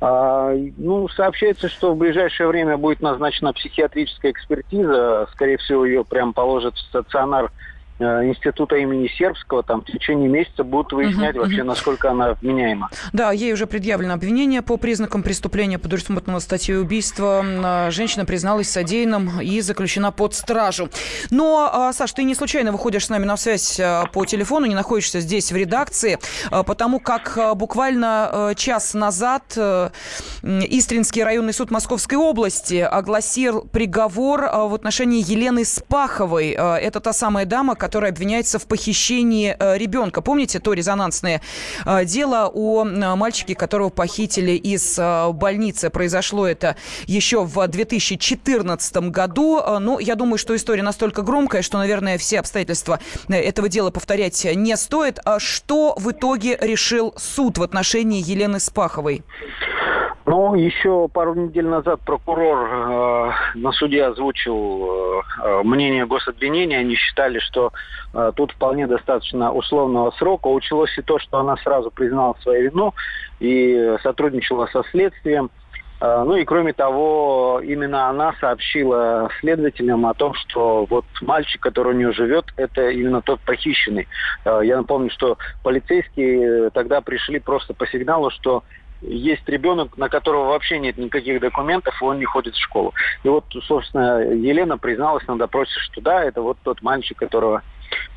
А, ну, сообщается, что в ближайшее время будет назначена психиатрическая экспертиза. Скорее всего, ее прям положат в стационар института имени Сербского, там в течение месяца будут выяснять угу, вообще, угу. насколько она вменяема. Да, ей уже предъявлено обвинение по признакам преступления, предусмотренного статьей убийства. А, женщина призналась содеянным и заключена под стражу. Но, а, Саш, ты не случайно выходишь с нами на связь по телефону, не находишься здесь в редакции, потому как буквально час назад Истринский районный суд Московской области огласил приговор в отношении Елены Спаховой. Это та самая дама, которая обвиняется в похищении э, ребенка. Помните то резонансное э, дело о э, мальчике, которого похитили из больницы? Произошло это еще в 2014 году. Ну, я думаю, что история настолько громкая, что, наверное, все обстоятельства этого дела повторять не стоит. А что в итоге решил суд в отношении Елены Спаховой? Ну, еще пару недель назад прокурор э, на суде озвучил э, мнение гособвинения. Они считали, что э, тут вполне достаточно условного срока. Училось и то, что она сразу признала свою вину и сотрудничала со следствием. Э, ну и кроме того, именно она сообщила следователям о том, что вот мальчик, который у нее живет, это именно тот похищенный. Э, я напомню, что полицейские тогда пришли просто по сигналу, что есть ребенок, на которого вообще нет никаких документов, и он не ходит в школу. И вот, собственно, Елена призналась на допросе, что да, это вот тот мальчик, которого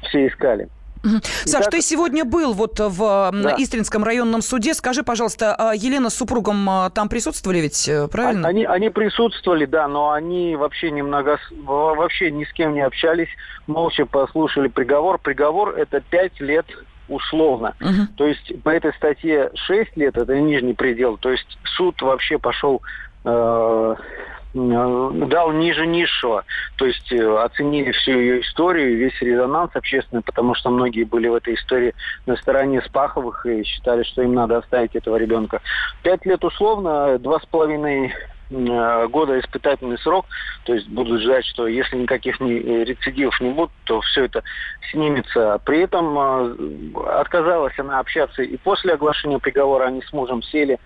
все искали. Саш, Итак, ты сегодня был вот в да. Истринском районном суде. Скажи, пожалуйста, а Елена с супругом а, там присутствовали ведь, э, правильно? Они, они присутствовали, да, но они вообще немного, вообще ни с кем не общались, молча послушали приговор. Приговор это пять лет условно. Угу. То есть по этой статье 6 лет это нижний предел. То есть суд вообще пошел э, дал ниже низшего. То есть э, оценили всю ее историю, весь резонанс общественный, потому что многие были в этой истории на стороне Спаховых и считали, что им надо оставить этого ребенка. Пять лет условно, два с половиной года испытательный срок, то есть будут ждать, что если никаких не, э, рецидивов не будет, то все это снимется. При этом э, отказалась она общаться и после оглашения приговора они с мужем сели,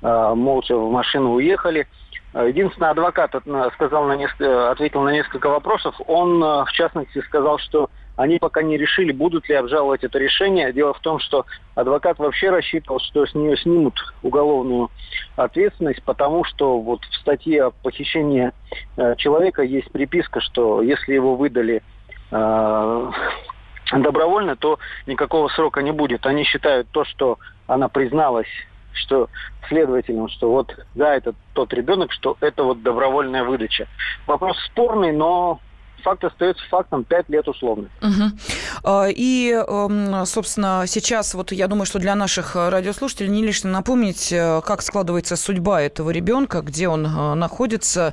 молча в машину уехали. Единственный адвокат сказал на несколько, ответил на несколько вопросов. Он, в частности, сказал, что они пока не решили, будут ли обжаловать это решение. Дело в том, что адвокат вообще рассчитывал, что с нее снимут уголовную ответственность, потому что вот в статье о похищении э, человека есть приписка, что если его выдали э, добровольно, то никакого срока не будет. Они считают то, что она призналась что следователям, что вот да, это тот ребенок, что это вот добровольная выдача. Вопрос спорный, но факт остается фактом, 5 лет условно. Угу. И, эм, собственно, сейчас вот я думаю, что для наших радиослушателей не лишне напомнить, э, как складывается судьба этого ребенка, где он э, находится,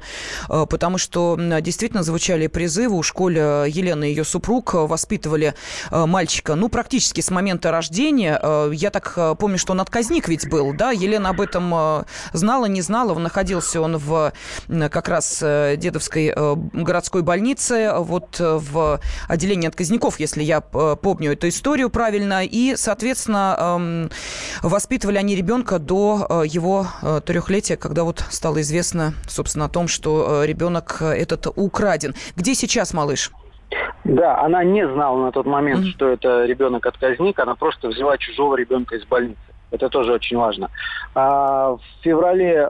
э, потому что действительно звучали призывы у школе Елена и ее супруг воспитывали мальчика, ну, практически с момента рождения. Я так помню, что он отказник ведь был, да? Елена об этом знала, не знала. Находился он в как раз дедовской городской больнице, вот э, в отделении отказников, если я э, помню эту историю правильно. И, соответственно, эм, воспитывали они ребенка до э, его трехлетия, когда вот стало известно, собственно, о том, что ребенок этот украден. Где сейчас малыш? Да, она не знала на тот момент, mm-hmm. что это ребенок-отказник, она просто взяла чужого ребенка из больницы. Это тоже очень важно. А, в феврале,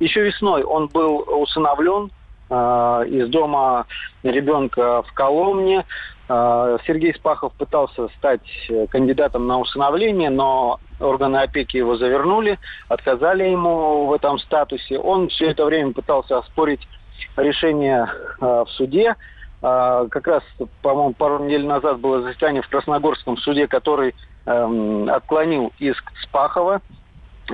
еще весной он был усыновлен из дома ребенка в Коломне. Э, Сергей Спахов пытался стать кандидатом на усыновление, но органы опеки его завернули, отказали ему в этом статусе. Он все это время пытался оспорить решение э, в суде. Как раз, по-моему, пару недель назад было заседание в Красногорском суде, который эм, отклонил иск Спахова.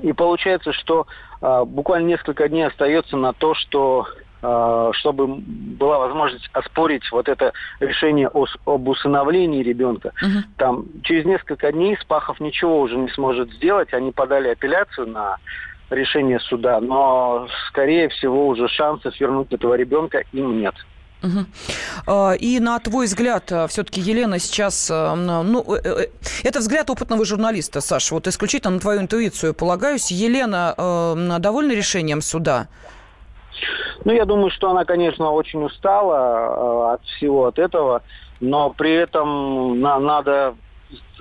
И получается, что буквально несколько дней остается на то, что Э, чтобы была возможность оспорить вот это решение о, об усыновлении ребенка. Угу. Там через несколько дней Спахов ничего уже не сможет сделать. Они подали апелляцию на решение суда, но, скорее всего, уже шансов вернуть этого ребенка им нет. Угу. И на твой взгляд, э, все-таки Елена сейчас, э, ну, это взгляд опытного журналиста, Саша, вот исключительно на твою интуицию полагаюсь. Елена довольна решением суда? Ну, я думаю, что она, конечно, очень устала э, от всего от этого, но при этом на, надо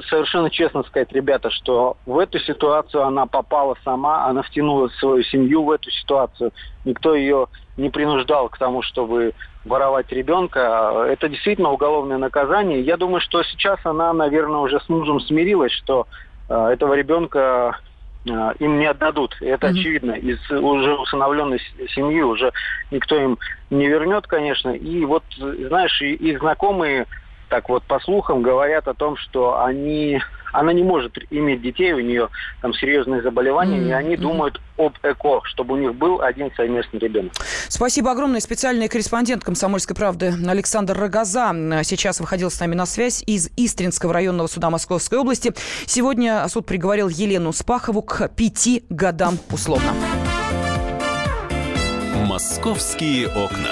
совершенно честно сказать, ребята, что в эту ситуацию она попала сама, она втянула свою семью в эту ситуацию. Никто ее не принуждал к тому, чтобы воровать ребенка. Это действительно уголовное наказание. Я думаю, что сейчас она, наверное, уже с мужем смирилась, что э, этого ребенка им не отдадут. Это mm-hmm. очевидно. Из уже усыновленной семьи уже никто им не вернет, конечно. И вот, знаешь, и, и знакомые так вот по слухам говорят о том, что они, она не может иметь детей, у нее там серьезные заболевания, mm-hmm. и они думают об ЭКО, чтобы у них был один совместный ребенок. Спасибо огромное. Специальный корреспондент «Комсомольской правды» Александр Рогоза сейчас выходил с нами на связь из Истринского районного суда Московской области. Сегодня суд приговорил Елену Спахову к пяти годам условно. «Московские окна».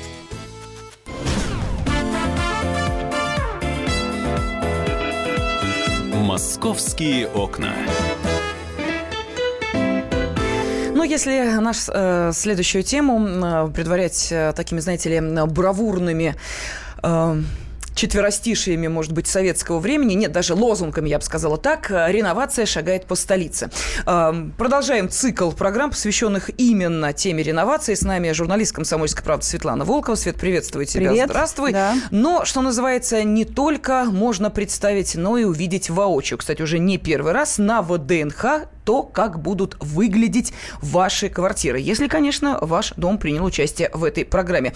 «Московские окна». Ну, если наш э, следующую тему э, предварять э, такими, знаете ли, бравурными э, четверостишиями, может быть, советского времени, нет, даже лозунгами, я бы сказала так, э, реновация шагает по столице. Эм, продолжаем цикл программ, посвященных именно теме реновации. С нами журналист «Комсомольской правды» Светлана Волкова. Свет, приветствую тебя. Привет. Здравствуй. Да. Но, что называется, не только можно представить, но и увидеть воочию. Кстати, уже не первый раз на ВДНХ то, как будут выглядеть ваши квартиры. Если, конечно, ваш дом принял участие в этой программе.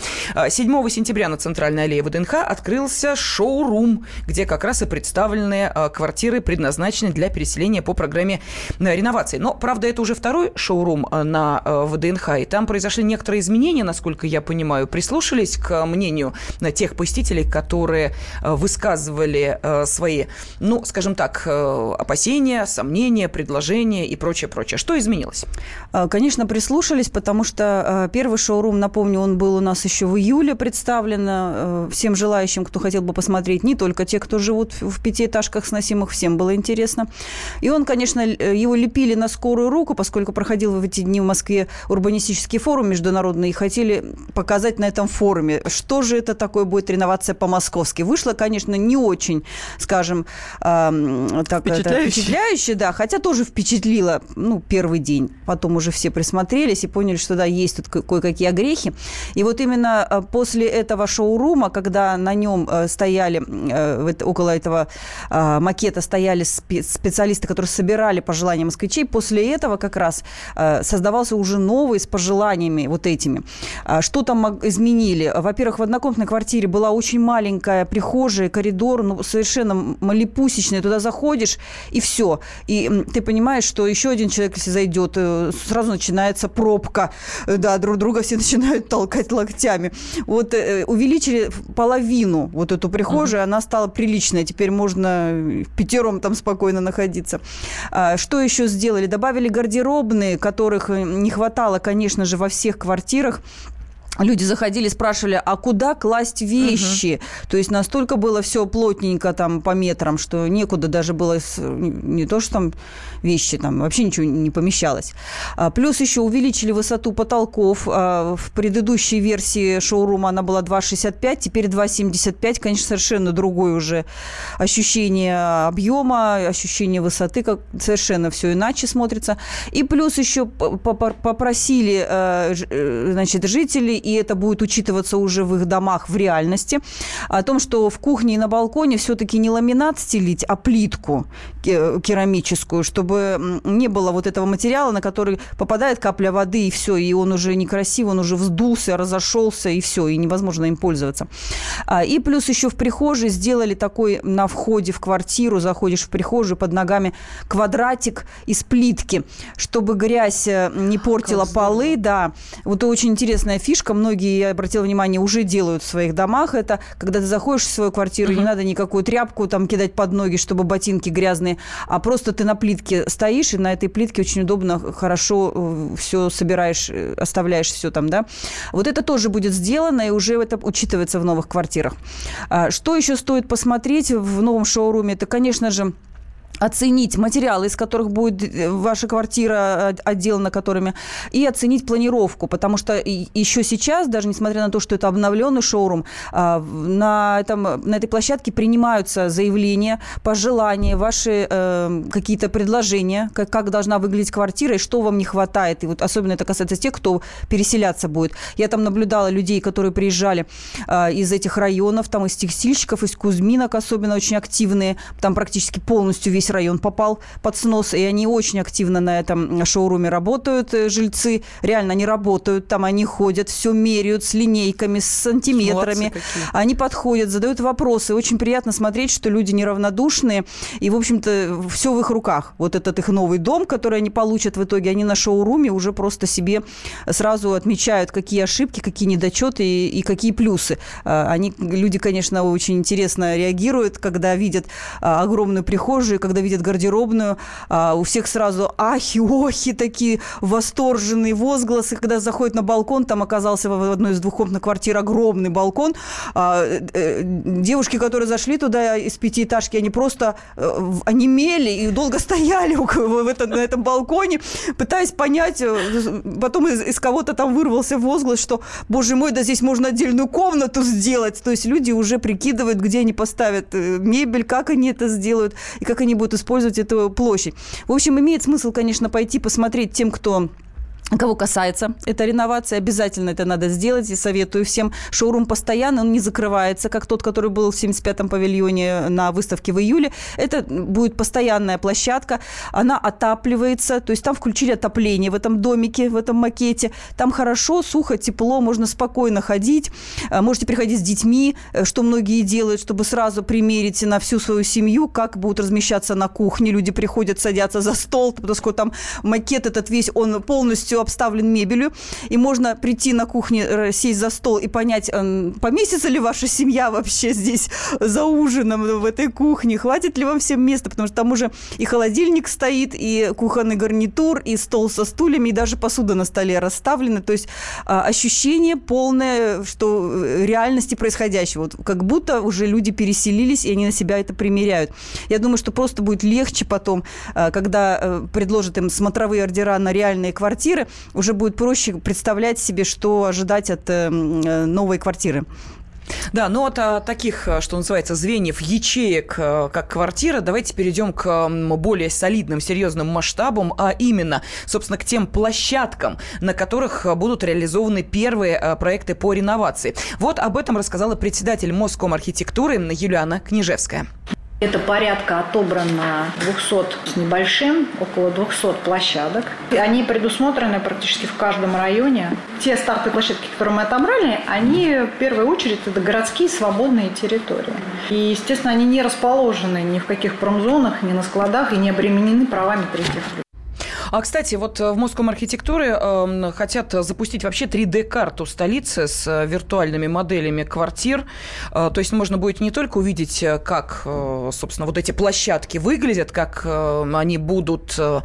7 сентября на Центральной аллее ВДНХ открылся шоу-рум, где как раз и представлены квартиры, предназначенные для переселения по программе реновации. Но, правда, это уже второй шоу-рум на ВДНХ, и там произошли некоторые изменения, насколько я понимаю. Прислушались к мнению тех посетителей, которые высказывали свои, ну, скажем так, опасения, сомнения, предложения и прочее, прочее. Что изменилось? А, конечно, прислушались, потому что а, первый шоурум, напомню, он был у нас еще в июле представлен а, всем желающим, кто хотел бы посмотреть, не только те, кто живут в пятиэтажках сносимых, всем было интересно. И он, конечно, его лепили на скорую руку, поскольку проходил в эти дни в Москве урбанистический форум международный, и хотели показать на этом форуме, что же это такое будет реновация по-московски. Вышло, конечно, не очень, скажем, так, впечатляюще. впечатляюще, да, хотя тоже впечатлило, ну, первый день. Потом уже все присмотрелись и поняли, что да, есть тут кое-какие огрехи. И вот именно а, после этого шоурума, когда на нем э, стояли, э, около этого макета стояли специалисты, которые собирали пожелания москвичей, после этого как раз э, создавался уже новый с пожеланиями вот этими. А что там изменили? Во-первых, в однокомнатной квартире была очень маленькая прихожая, коридор, ну, совершенно малепусечный. Туда заходишь, и все. И ты понимаешь, что еще один человек, если зайдет, э, сразу начинается пробка. Да, друг друга все начинают толкать локтями. Вот э, увеличили половину вот эту прихожую, uh-huh. она стала приличная. Теперь можно пятером там спокойно находиться. А, что еще сделали? Добавили гардеробные, которых не хватало, конечно же, во всех квартирах люди заходили, спрашивали, а куда класть вещи? Угу. То есть настолько было все плотненько там по метрам, что некуда даже было не то, что там вещи, там вообще ничего не помещалось. А, плюс еще увеличили высоту потолков. А, в предыдущей версии шоурума она была 2,65, теперь 2,75. Конечно, совершенно другое уже ощущение объема, ощущение высоты, как совершенно все иначе смотрится. И плюс еще попросили э, э, значит, жителей и это будет учитываться уже в их домах в реальности, о том, что в кухне и на балконе все-таки не ламинат стелить, а плитку керамическую, чтобы не было вот этого материала, на который попадает капля воды, и все, и он уже некрасив, он уже вздулся, разошелся, и все, и невозможно им пользоваться. А, и плюс еще в прихожей сделали такой на входе в квартиру, заходишь в прихожую, под ногами квадратик из плитки, чтобы грязь э, не портила полы, да. Вот очень интересная фишка, многие, я обратила внимание, уже делают в своих домах это, когда ты заходишь в свою квартиру, uh-huh. не надо никакую тряпку там кидать под ноги, чтобы ботинки грязные, а просто ты на плитке стоишь, и на этой плитке очень удобно, хорошо э, все собираешь, э, оставляешь все там, да. Вот это тоже будет сделано, и уже это учитывается в новых квартирах. А, что еще стоит посмотреть в новом шоуруме? Это, конечно же, оценить материалы, из которых будет э, ваша квартира э, отделана которыми, и оценить планировку, потому что еще сейчас, даже несмотря на то, что это обновленный шоурум, а, на, этом, на этой площадке принимаются заявления, пожелания, ваши э, какие-то предложения, как, как должна выглядеть квартира и что вам не хватает. И вот особенно это касается тех, кто переселяться будет. Я там наблюдала людей, которые приезжали э, из этих районов, там из текстильщиков, из Кузьминок особенно очень активные, там практически полностью весь весь район попал под снос, и они очень активно на этом шоуруме работают, э, жильцы. Реально, они работают там, они ходят, все меряют с линейками, с сантиметрами. Они подходят, задают вопросы. Очень приятно смотреть, что люди неравнодушные, и, в общем-то, все в их руках. Вот этот их новый дом, который они получат в итоге, они на шоуруме уже просто себе сразу отмечают, какие ошибки, какие недочеты и, и какие плюсы. А, они, люди, конечно, очень интересно реагируют, когда видят а, огромную прихожую, когда когда видят гардеробную, а, у всех сразу ахи-охи такие, восторженные возгласы. Когда заходит на балкон, там оказался в одной из двухкомнатных квартир огромный балкон. А, э, девушки, которые зашли туда из пятиэтажки, они просто э, онемели и долго стояли в этом, на этом балконе, пытаясь понять, э, потом из, из кого-то там вырвался возглас, что, боже мой, да здесь можно отдельную комнату сделать. То есть люди уже прикидывают, где они поставят мебель, как они это сделают и как они будут будут использовать эту площадь. В общем, имеет смысл, конечно, пойти посмотреть тем, кто Кого касается эта реновация, обязательно это надо сделать. И советую всем. Шоурум постоянно, он не закрывается, как тот, который был в 75-м павильоне на выставке в июле. Это будет постоянная площадка. Она отапливается. То есть там включили отопление в этом домике, в этом макете. Там хорошо, сухо, тепло, можно спокойно ходить. А, можете приходить с детьми, э, что многие делают, чтобы сразу примерить на всю свою семью, как будут размещаться на кухне. Люди приходят, садятся за стол, поскольку там макет этот весь, он полностью обставлен мебелью, и можно прийти на кухне, э, сесть за стол и понять, эм, поместится ли ваша семья вообще здесь за ужином в этой кухне, хватит ли вам всем места, потому что там уже и холодильник стоит, и кухонный гарнитур, и стол со стульями, и даже посуда на столе расставлена. То есть а, ощущение полное, что э, реальности происходящего. Вот как будто уже люди переселились, и они на себя это примеряют. Я думаю, что просто будет легче потом, э, когда предложат им смотровые ордера на реальные квартиры, уже будет проще представлять себе, что ожидать от э, э, новой квартиры. Да, ну от а, таких, э, что называется, звеньев, ячеек, как квартира, давайте перейдем к более солидным, серьезным масштабам, а именно, собственно, к тем площадкам, на которых будут реализованы первые проекты по реновации. Вот об этом рассказала председатель Моском архитектуры Юлиана Книжевская. Это порядка отобрано 200 с небольшим, около 200 площадок. И они предусмотрены практически в каждом районе. Те стартовые площадки, которые мы отобрали, они в первую очередь это городские свободные территории. И, естественно, они не расположены ни в каких промзонах, ни на складах и не обременены правами третьих лиц. А, кстати, вот э, в Моском архитектуре э, хотят запустить вообще 3D-карту столицы с э, виртуальными моделями квартир. Э, то есть можно будет не только увидеть, э, как, э, собственно, вот эти площадки выглядят, как э, они будут э,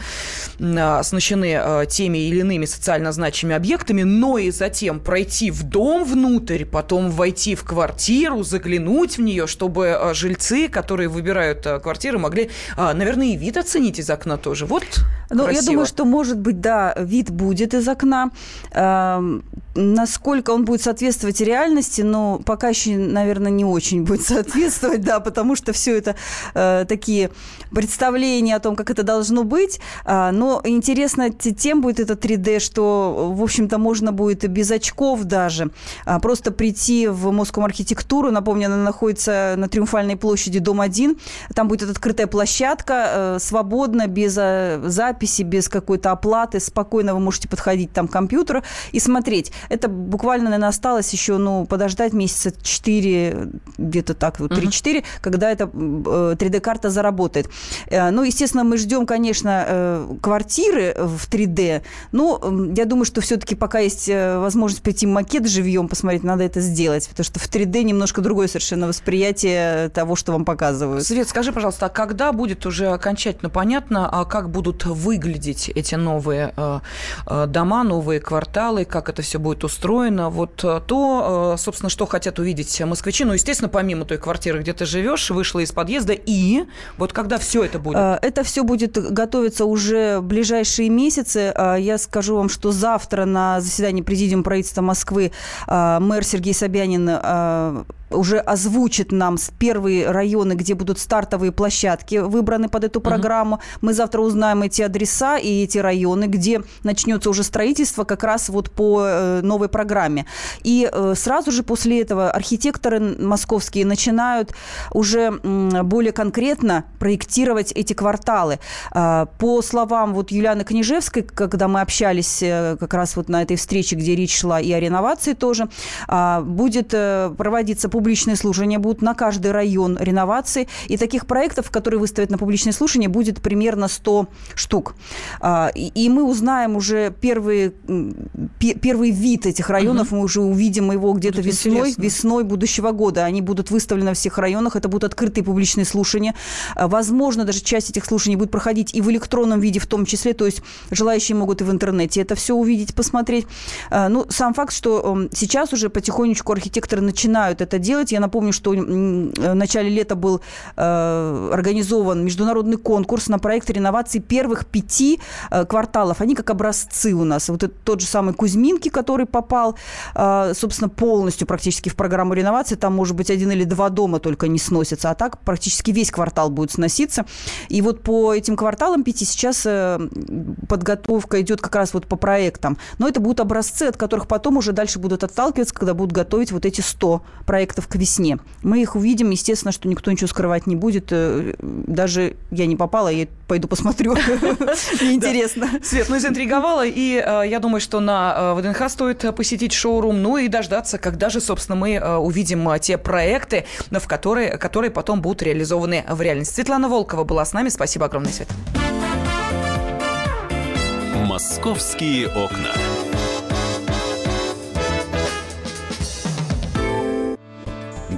оснащены э, теми или иными социально значимыми объектами, но и затем пройти в дом внутрь, потом войти в квартиру, заглянуть в нее, чтобы жильцы, которые выбирают квартиры, могли, наверное, и вид оценить из окна тоже. Вот ну, я думаю, что, может быть, да, вид будет из окна. Э, насколько он будет соответствовать реальности, но пока еще, наверное, не очень будет соответствовать, да, потому что все это э, такие представления о том, как это должно быть. Э, но интересно тем будет это 3D, что, в общем-то, можно будет без очков даже э, просто прийти в Московскую архитектуру. Напомню, она находится на Триумфальной площади, дом 1. Там будет открытая площадка, э, свободно, без э, записи, без какой-то оплаты. Спокойно вы можете подходить там к компьютеру и смотреть. Это буквально, наверное, осталось еще, ну, подождать месяца 4, где-то так, вот 3-4, uh-huh. когда эта 3D-карта э, заработает. Э, ну, естественно, мы ждем, конечно, э, квартиры в 3D. Но я думаю, что все-таки пока есть возможность прийти макет живьем посмотреть, надо это сделать, потому что в 3D немножко другое совершенно восприятие того, что вам показывают. Свет, скажи, пожалуйста, а когда будет уже окончательно понятно, а как будут выглядеть эти новые дома, новые кварталы, как это все будет устроено, вот э, то, э, собственно, что хотят увидеть москвичи. Ну, естественно, помимо той квартиры, где ты живешь, вышла из подъезда, и вот когда все это будет? Э, это все будет готовиться уже в ближайшие месяцы. Я скажу вам, что завтра на заседании Президиума правительства Москвы мэр Сергей Собянин уже озвучит нам первые районы, где будут стартовые площадки выбраны под эту программу. Uh-huh. Мы завтра узнаем эти адреса и эти районы, где начнется уже строительство как раз вот по э, новой программе. И э, сразу же после этого архитекторы московские начинают уже более конкретно проектировать эти кварталы. А, по словам вот Юлианы Книжевской, когда мы общались э, как раз вот на этой встрече, где речь шла и о реновации тоже, а, будет проводиться по публичные слушания будут на каждый район реновации. И таких проектов, которые выставят на публичное слушание, будет примерно 100 штук. А, и мы узнаем уже первый, первый вид этих районов, угу. мы уже увидим его где-то весной, весной будущего года. Они будут выставлены во всех районах, это будут открытые публичные слушания. А, возможно, даже часть этих слушаний будет проходить и в электронном виде в том числе, то есть желающие могут и в интернете это все увидеть, посмотреть. А, ну, сам факт, что сейчас уже потихонечку архитекторы начинают это делать, делать. Я напомню, что в начале лета был э, организован международный конкурс на проект реновации первых пяти э, кварталов. Они как образцы у нас. Вот это тот же самый Кузьминки, который попал, э, собственно, полностью практически в программу реновации. Там, может быть, один или два дома только не сносятся, а так практически весь квартал будет сноситься. И вот по этим кварталам пяти сейчас э, подготовка идет как раз вот по проектам. Но это будут образцы, от которых потом уже дальше будут отталкиваться, когда будут готовить вот эти 100 проектов к весне. Мы их увидим, естественно, что никто ничего скрывать не будет. Э, даже я не попала, я пойду посмотрю. Мне интересно. Свет, ну, заинтриговала, и э, я думаю, что на ВДНХ стоит посетить шоурум, ну и дождаться, когда же, собственно, мы увидим те проекты, в которые, которые потом будут реализованы в реальности. Светлана Волкова была с нами. Спасибо огромное, Свет. «Московские окна».